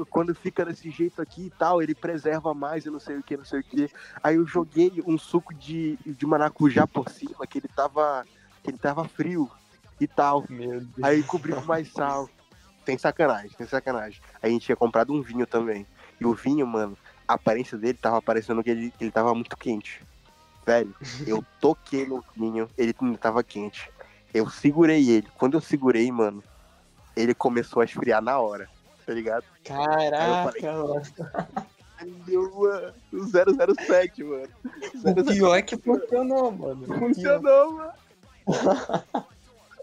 quando fica desse jeito aqui e tal, ele preserva mais e não sei o que, não sei o que. Aí eu joguei um suco de, de maracujá por cima, que ele tava, que ele tava frio e tal. Aí cobri com mais sal. Tem sacanagem, tem sacanagem. Aí a gente tinha comprado um vinho também. E o vinho, mano, a aparência dele tava parecendo que ele, ele tava muito quente. Velho, eu toquei no vinho, ele tava quente. Eu segurei ele. Quando eu segurei, mano, ele começou a esfriar na hora, tá ligado? Caraca, mano. Aí deu, mano, o 007, mano. O pior é que funcionou, mano. Funcionou, mano.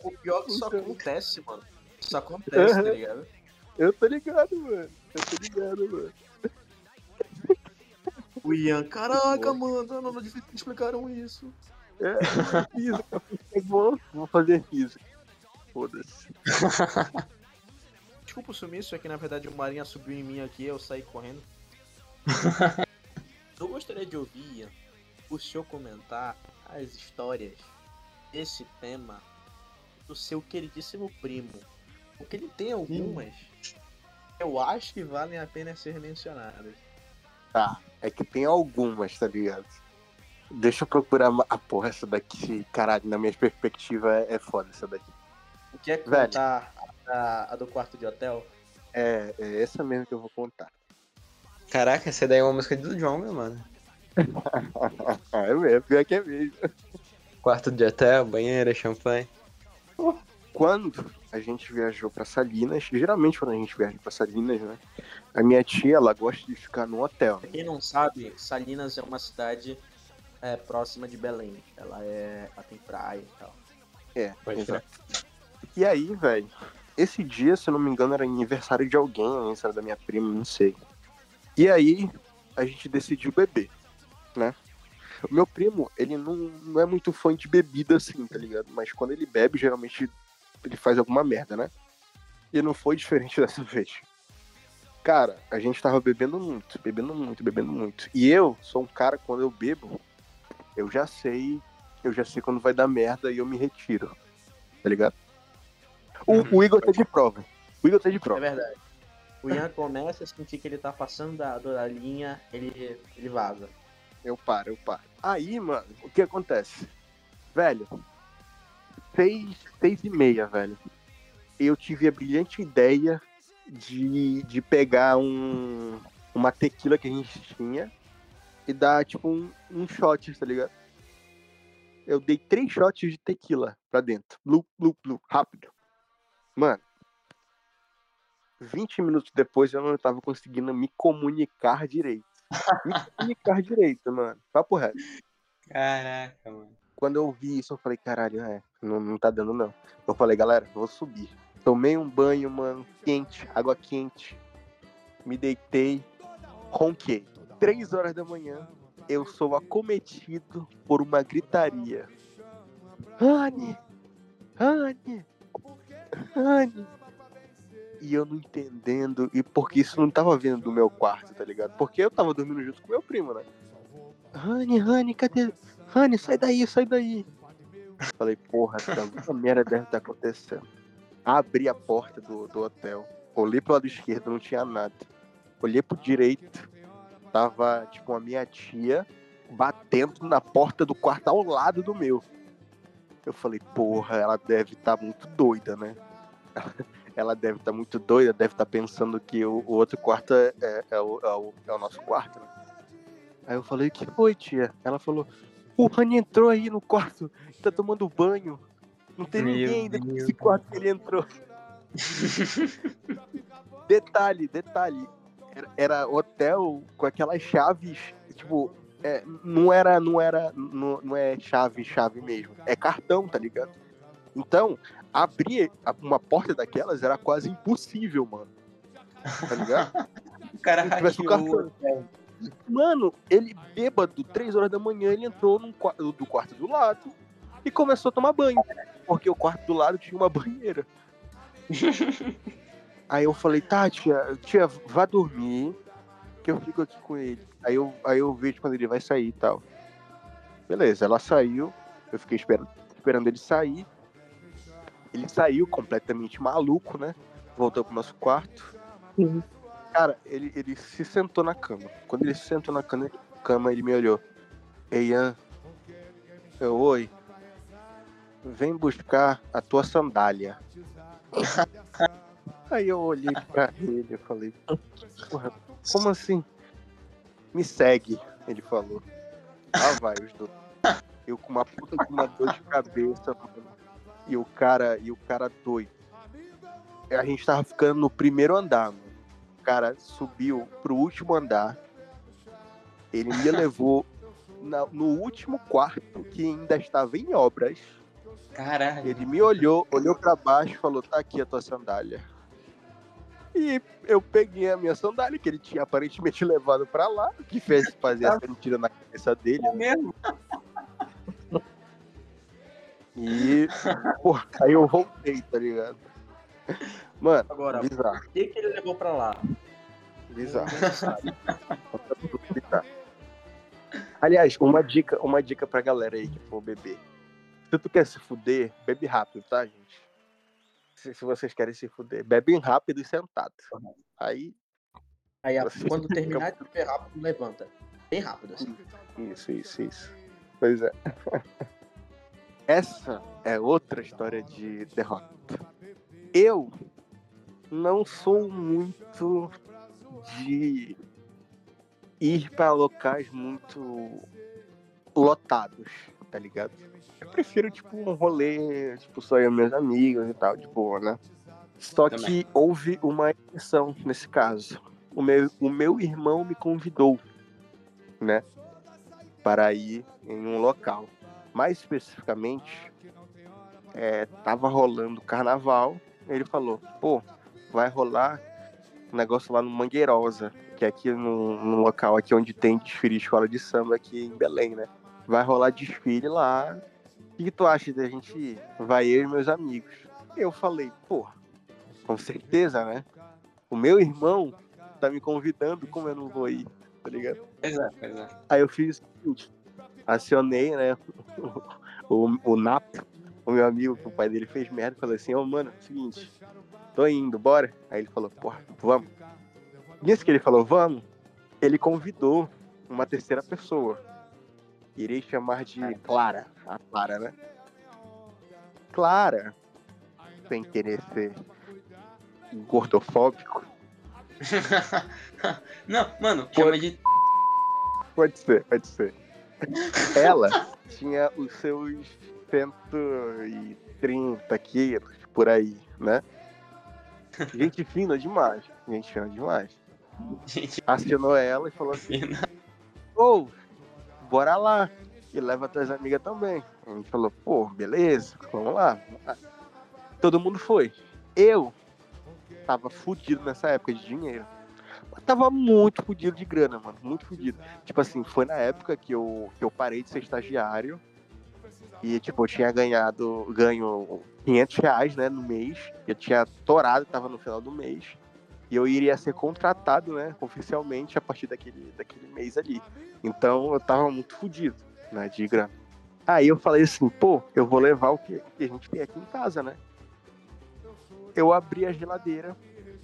O pior é que isso acontece, mano. Isso acontece, tá ligado? Eu tô ligado, mano. Eu tô ligado, mano. O Ian, caraca, mano, não, não, explicaram isso. É, física, é bom. Vou fazer física. Foda-se. Desculpa o sumiço, é que na verdade o Marinha subiu em mim aqui eu saí correndo. eu gostaria de ouvir, o senhor comentar as histórias desse tema do seu queridíssimo primo. Porque ele tem algumas que eu acho que valem a pena ser mencionadas. Tá, é que tem algumas, tá ligado? Deixa eu procurar. Ah, porra, essa daqui, caralho, na minha perspectiva é, é foda essa daqui. Quer Velho. contar a, a do quarto de hotel? É, é essa mesmo que eu vou contar. Caraca, essa daí é uma música do John, meu mano. é mesmo, pior que é mesmo. Quarto de hotel, banheira, champanhe. Quando a gente viajou pra Salinas, geralmente quando a gente viaja pra Salinas, né? A minha tia, ela gosta de ficar no hotel. Pra quem não sabe, Salinas é uma cidade é, próxima de Belém. Ela é. Ela tem praia e tal. É, Pode exato. E aí, velho, esse dia, se eu não me engano, era aniversário de alguém, aniversário da minha prima, não sei. E aí, a gente decidiu beber, né? O meu primo, ele não, não é muito fã de bebida assim, tá ligado? Mas quando ele bebe, geralmente ele faz alguma merda, né? E não foi diferente dessa vez. Cara, a gente tava bebendo muito, bebendo muito, bebendo muito. E eu sou um cara, quando eu bebo, eu já sei, eu já sei quando vai dar merda e eu me retiro. Tá ligado? O, o Igor tá de prova. O Igor tá de É prova. verdade. O Ian começa a sentir que ele tá passando da, da linha, ele, ele vaza. Eu paro, eu paro. Aí, mano, o que acontece? Velho, seis, seis e meia, velho. Eu tive a brilhante ideia de, de pegar um, uma tequila que a gente tinha e dar, tipo, um, um shot, tá ligado? Eu dei três shots de tequila pra dentro. Blu, blu, blu, rápido. Mano, 20 minutos depois eu não tava conseguindo me comunicar direito. Me comunicar direito, mano. Papo reto. Caraca, mano. Quando eu vi isso, eu falei, caralho, é, não, não tá dando não. Eu falei, galera, vou subir. Tomei um banho, mano, quente, água quente. Me deitei, ronquei. Três horas da manhã, eu sou acometido por uma gritaria. Anne! Anne! Anne! E eu não entendendo, e porque isso não tava vindo do meu quarto, tá ligado? Porque eu tava dormindo junto com meu primo, né? Rani, Rani, cadê? Rani, sai daí, sai daí. Falei, porra, alguma merda deve estar acontecendo. Abri a porta do, do hotel. Olhei pro lado esquerdo, não tinha nada. Olhei pro direito, tava, tipo, a minha tia batendo na porta do quarto ao lado do meu. Eu falei, porra, ela deve estar muito doida, né? Ela deve estar muito doida, deve estar pensando que o, o outro quarto é, é, é o, é, o, é o nosso quarto. Né? Aí eu falei, o que foi, tia? Ela falou, o Rani entrou aí no quarto, tá tomando banho. Não tem Meu ninguém ainda nesse quarto que ele entrou. detalhe, detalhe. Era, era hotel com aquelas chaves, tipo, é, não era, não era, não, não é chave, chave mesmo. É cartão, tá ligado? Então, abrir uma porta daquelas era quase impossível, mano. Tá ligado? O cara hackeou. Mano, ele bêbado, 3 horas da manhã, ele entrou num do quarto do lado e começou a tomar banho. Porque o quarto do lado tinha uma banheira. Aí eu falei, tá, tia, tia, vá dormir, que eu fico aqui com ele. Aí eu, aí eu vejo quando ele vai sair e tal. Beleza, ela saiu, eu fiquei esperando, esperando ele sair. Ele saiu completamente maluco, né? Voltou pro nosso quarto. Cara, ele, ele se sentou na cama. Quando ele se sentou na cama, cama ele me olhou. Ei, Ian. Eu, oi. Vem buscar a tua sandália. Aí eu olhei pra ele e falei, porra, como assim? Me segue, ele falou. Lá vai os dois. Eu com uma puta de uma dor de cabeça, mano. E o cara, e o cara doido. A gente tava ficando no primeiro andar, mano. O cara subiu pro último andar. Ele me levou na- no último quarto que ainda estava em obras. Caralho. Ele me olhou, olhou pra baixo e falou: tá aqui a tua sandália. E eu peguei a minha sandália, que ele tinha aparentemente levado pra lá, que fez fazer essa mentira na cabeça dele. É mesmo? E, pô, aí eu voltei, tá ligado? Mano, Agora, bizarro, por que, que ele levou pra lá? bizarro. Aliás, uma dica, uma dica pra galera aí que for beber. Se tu quer se fuder, bebe rápido, tá, gente? Se, se vocês querem se fuder, bebem rápido e sentado. Aí, Aí a- Você quando terminar de beber rápido, levanta. Bem rápido, assim. Isso, isso, isso. Pois é. Essa é outra história de derrota. Eu não sou muito de ir para locais muito lotados, tá ligado? Eu prefiro, tipo, um rolê, tipo, só eu e meus amigos e tal, de boa, né? Só Também. que houve uma exceção nesse caso. O meu, o meu irmão me convidou, né? Para ir em um local. Mais especificamente, é, tava rolando carnaval. Ele falou, pô, vai rolar um negócio lá no Mangueirosa, que é aqui no, no local aqui onde tem desfile de escola de samba aqui em Belém, né? Vai rolar desfile lá. O que, tu acha da gente ir? Vai eu e meus amigos. Eu falei, pô, com certeza, né? O meu irmão tá me convidando, como eu não vou ir, tá ligado? Pois é. Aí eu fiz o seguinte, acionei, né, o, o Napo, o meu amigo, que o pai dele fez merda, falei assim, ô mano, é seguinte, tô indo, bora? Aí ele falou, porra, vamos. Nisso que ele falou, vamos, ele convidou uma terceira pessoa. Irei chamar de Clara, a Clara, né? Clara, sem querer ser gordofóbico, Não, mano, chama de. Pode ser, pode ser. Ela tinha os seus 130 quilos por aí, né? Gente fina demais. Gente fina demais. Gente Acionou ela e falou assim: fina. Ô, bora lá. E leva tuas amigas também. A gente falou: pô, beleza, vamos lá. Todo mundo foi. Eu tava fudido nessa época de dinheiro. Mas tava muito fudido de grana, mano. Muito fudido. Tipo assim, foi na época que eu, que eu parei de ser estagiário. E, tipo, eu tinha ganhado, ganho 500 reais, né, no mês. Eu tinha torado, tava no final do mês. E eu iria ser contratado, né, oficialmente a partir daquele, daquele mês ali. Então eu tava muito fodido, né, de grana. Aí eu falei assim, pô, eu vou levar o que, a gente tem aqui em casa, né? Eu abri a geladeira,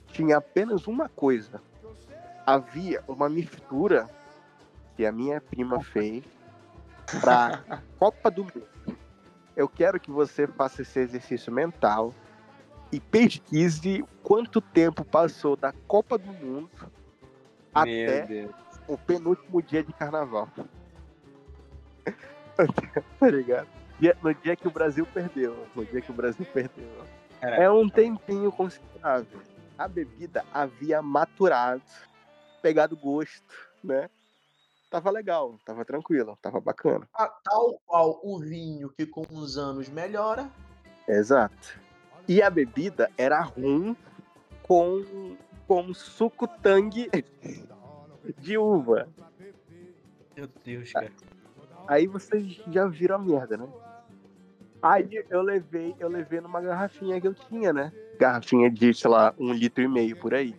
tinha apenas uma coisa. Havia uma mistura que a minha prima fez pra Copa do Mundo. Eu quero que você faça esse exercício mental e pesquise quanto tempo passou da Copa do Mundo até Deus. o penúltimo dia de carnaval. tá ligado? Dia- No dia que o Brasil perdeu. No dia que o Brasil perdeu. É um tempinho considerável. A bebida havia maturado, pegado gosto, né? Tava legal, tava tranquilo, tava bacana. A- Tal qual o vinho que com os anos melhora. Exato. E a bebida era rum com, com suco tangue de uva. Meu Deus, cara. Aí vocês já viram a merda, né? Aí eu levei, eu levei numa garrafinha que eu tinha, né? Garrafinha de, sei lá, um litro e meio por aí.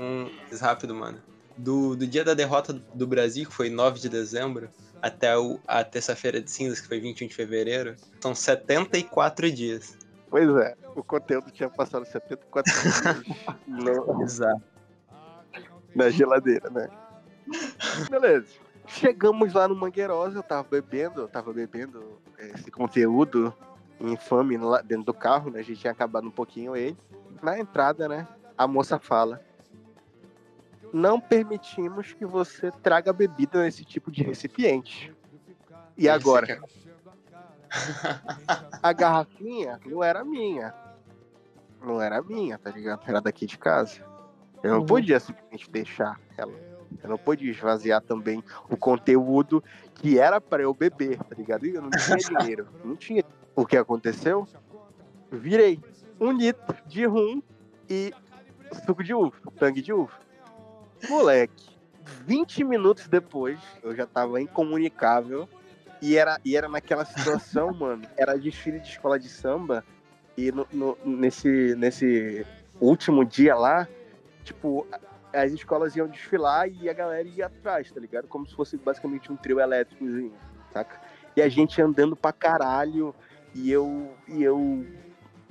Um, rápido, mano. Do, do dia da derrota do Brasil, que foi 9 de dezembro, até o, a terça-feira de cinzas, que foi 21 de fevereiro, são 74 dias. Pois é, o conteúdo tinha passado 74 dias no- Exato. na geladeira, né? Beleza. Chegamos lá no Mangueirosa, eu tava bebendo, eu tava bebendo esse conteúdo infame lá dentro do carro, né? A gente tinha acabado um pouquinho ele. Na entrada, né? A moça fala: Não permitimos que você traga bebida nesse tipo de recipiente. E agora? A garrafinha não era minha. Não era minha, tá ligado? Era daqui de casa. Eu não Uhum. podia simplesmente deixar ela. Eu não podia esvaziar também o conteúdo que era para eu beber, tá ligado? E eu não tinha dinheiro. Não tinha. O que aconteceu? Virei um litro de rum e suco de uva, tangue de uva. Moleque, 20 minutos depois, eu já tava incomunicável. E era, e era naquela situação, mano. Era desfile de escola de samba. E no, no- nesse, nesse último dia lá, tipo, as escolas iam desfilar e a galera ia atrás, tá ligado? Como se fosse basicamente um trio elétricozinho, saca? E a gente andando pra caralho. E eu, e eu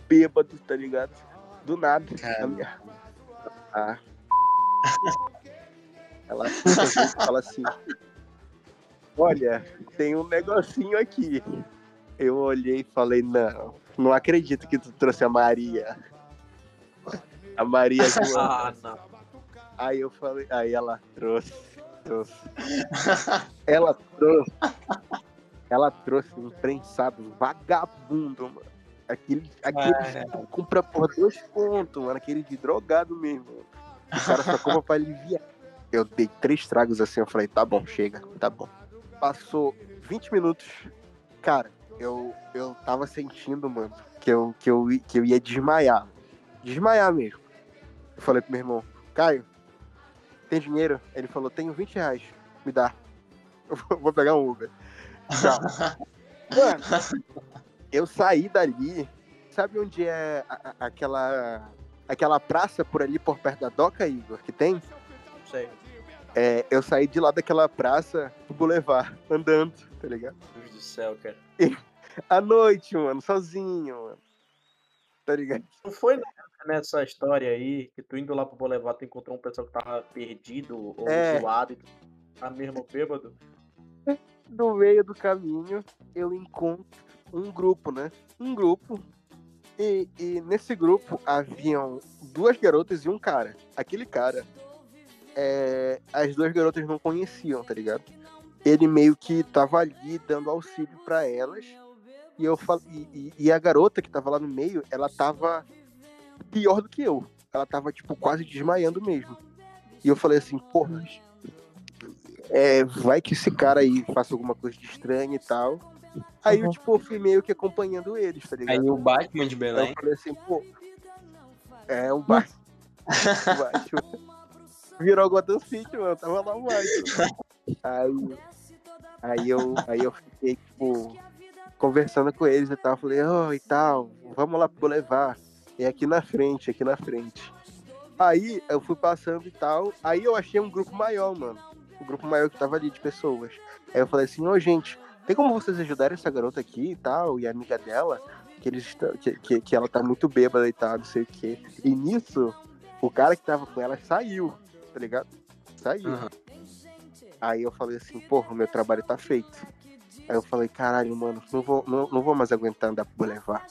bêbado, tá ligado? Do nada. a minha- a- Ela fala assim: Olha, tem um negocinho aqui. Eu olhei e falei: Não, não acredito que tu trouxe a Maria. A Maria Joana. Ah, não. Aí eu falei, aí ela trouxe, trouxe. Ela trouxe. Ela trouxe um prensado vagabundo, mano. Aquele, aquele que compra por dois pontos, mano. Aquele de drogado mesmo. O cara só compra pra aliviar. Eu dei três tragos assim, eu falei, tá bom, chega, tá bom. Passou 20 minutos. Cara, eu, eu tava sentindo, mano, que eu, que, eu, que eu ia desmaiar. Desmaiar mesmo. Eu falei pro meu irmão, Caio, tem dinheiro? Ele falou, tenho 20 reais, me dá. Eu vou- vou pegar um Uber. Tchau. Mano, eu saí dali. Sabe onde é a- a- aquela, aquela praça por ali, por perto da Doca, Igor, que tem? Sei. É, eu saí de lá daquela praça pro Boulevard, andando, tá ligado? Deus do céu, cara. À noite, mano, sozinho, mano. Tá ligado? Não foi nessa história aí que tu indo lá pro Boulevard tu encontrou um pessoal que tava perdido ou É. zoado e tu tá mesmo bêbado? No meio do caminho, eu encontro um grupo, né? Um grupo. E, e nesse grupo haviam duas garotas e um cara. Aquele cara, é, as duas garotas não conheciam, tá ligado? Ele meio que tava ali dando auxílio pra elas. E eu fal... e, e- e a garota que tava lá no meio, ela tava pior do que eu. Ela tava, tipo, quase desmaiando mesmo. E eu falei assim, porra, é, vai que esse cara aí faça alguma coisa de estranha e tal. Aí eu, tipo, fui meio que acompanhando eles, tá ligado? Aí o Batman de Aí Belém. eu falei assim, pô. É o Batman. o Batman. Virou Gotham City, mano. Tava lá o Batman. Aí. Aí eu, aí eu fiquei, tipo. conversando com eles e tal. Eu Falei, oh, e tal, vamos lá pro levar. É aqui na frente, aqui na frente. Aí eu fui passando e tal. Aí eu achei um grupo maior, mano. Um grupo maior que tava ali de pessoas. Aí eu falei assim, ô gente, tem como vocês ajudarem essa garota aqui e tal, e a amiga dela, que eles estão, que, que, que ela tá muito bêbada e tal, não sei o quê. E nisso, o cara que tava com ela saiu, tá ligado? Saiu. Aham. Aí eu falei assim, porra, meu trabalho tá feito. Aí eu falei, caralho, mano, não vou, não, não vou mais aguentar andar pro levar.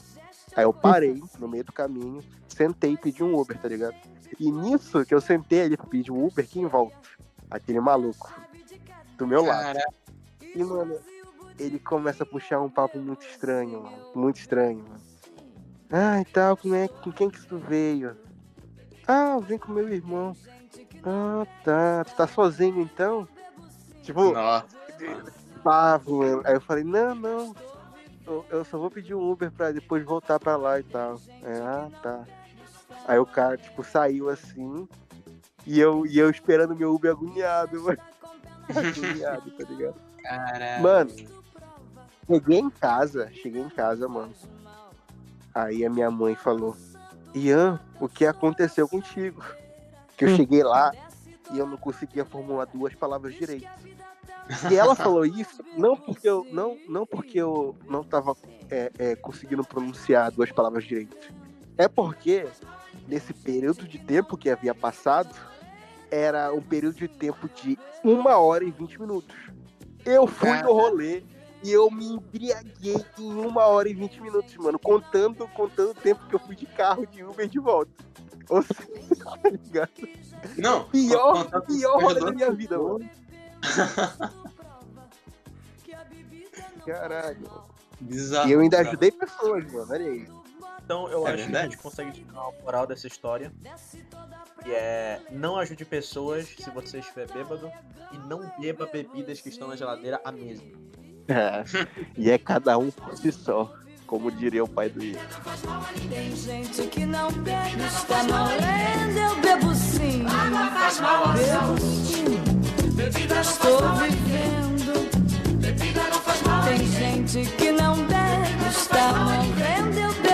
Aí eu parei no meio do caminho, sentei e pedi um Uber, tá ligado? E nisso que eu sentei, ele pediu um Uber que em volta. Aquele maluco. Do meu lado. E, mano, ele começa a puxar um papo muito estranho, mano. Muito estranho, mano. Ah, e tal, como é, com quem que tu veio? Ah, eu vim com meu irmão. Ah, tá. Tu tá sozinho então? Tipo, Nossa. pavo. eu- Aí eu falei, não, não. Eu, eu só vou pedir um Uber pra depois voltar pra lá e tal. É, ah, tá. Aí o cara, tipo, saiu assim. E eu, e eu esperando meu Uber agoniado, mano. agoniado, tá ligado? Caralho. Mano, cheguei em casa, cheguei em casa, mano. Aí a minha mãe falou, Ian, o que aconteceu contigo? Que eu cheguei lá e eu não conseguia formular duas palavras direito. E ela falou isso não porque eu não, não porque eu não tava é, é, conseguindo pronunciar duas palavras direito. É porque nesse período de tempo que havia passado era um período de tempo de uma hora e vinte minutos. Eu fui no rolê e eu me embriaguei em uma hora e vinte minutos, mano, contando, contando o tempo que eu fui de carro de Uber de volta. Ou seja, tá ligado? Não, Pior, pior rolê da minha vida, mano. Caralho. Bizarro. E eu ainda cara. ajudei pessoas, mano. Olha aí. Então eu É acho que a verdade. gente consegue tirar uma moral dessa história. Que é não ajude pessoas se você estiver bêbado e não beba bebidas que estão na geladeira à mesa. É. E é cada um por si só como diria o pai do Igor. Tem gente que não bebe, está morrendo, eu bebo sim. Água faz mal ao Estou vivendo. Tem gente que não bebe, está morrendo, eu bebo sim.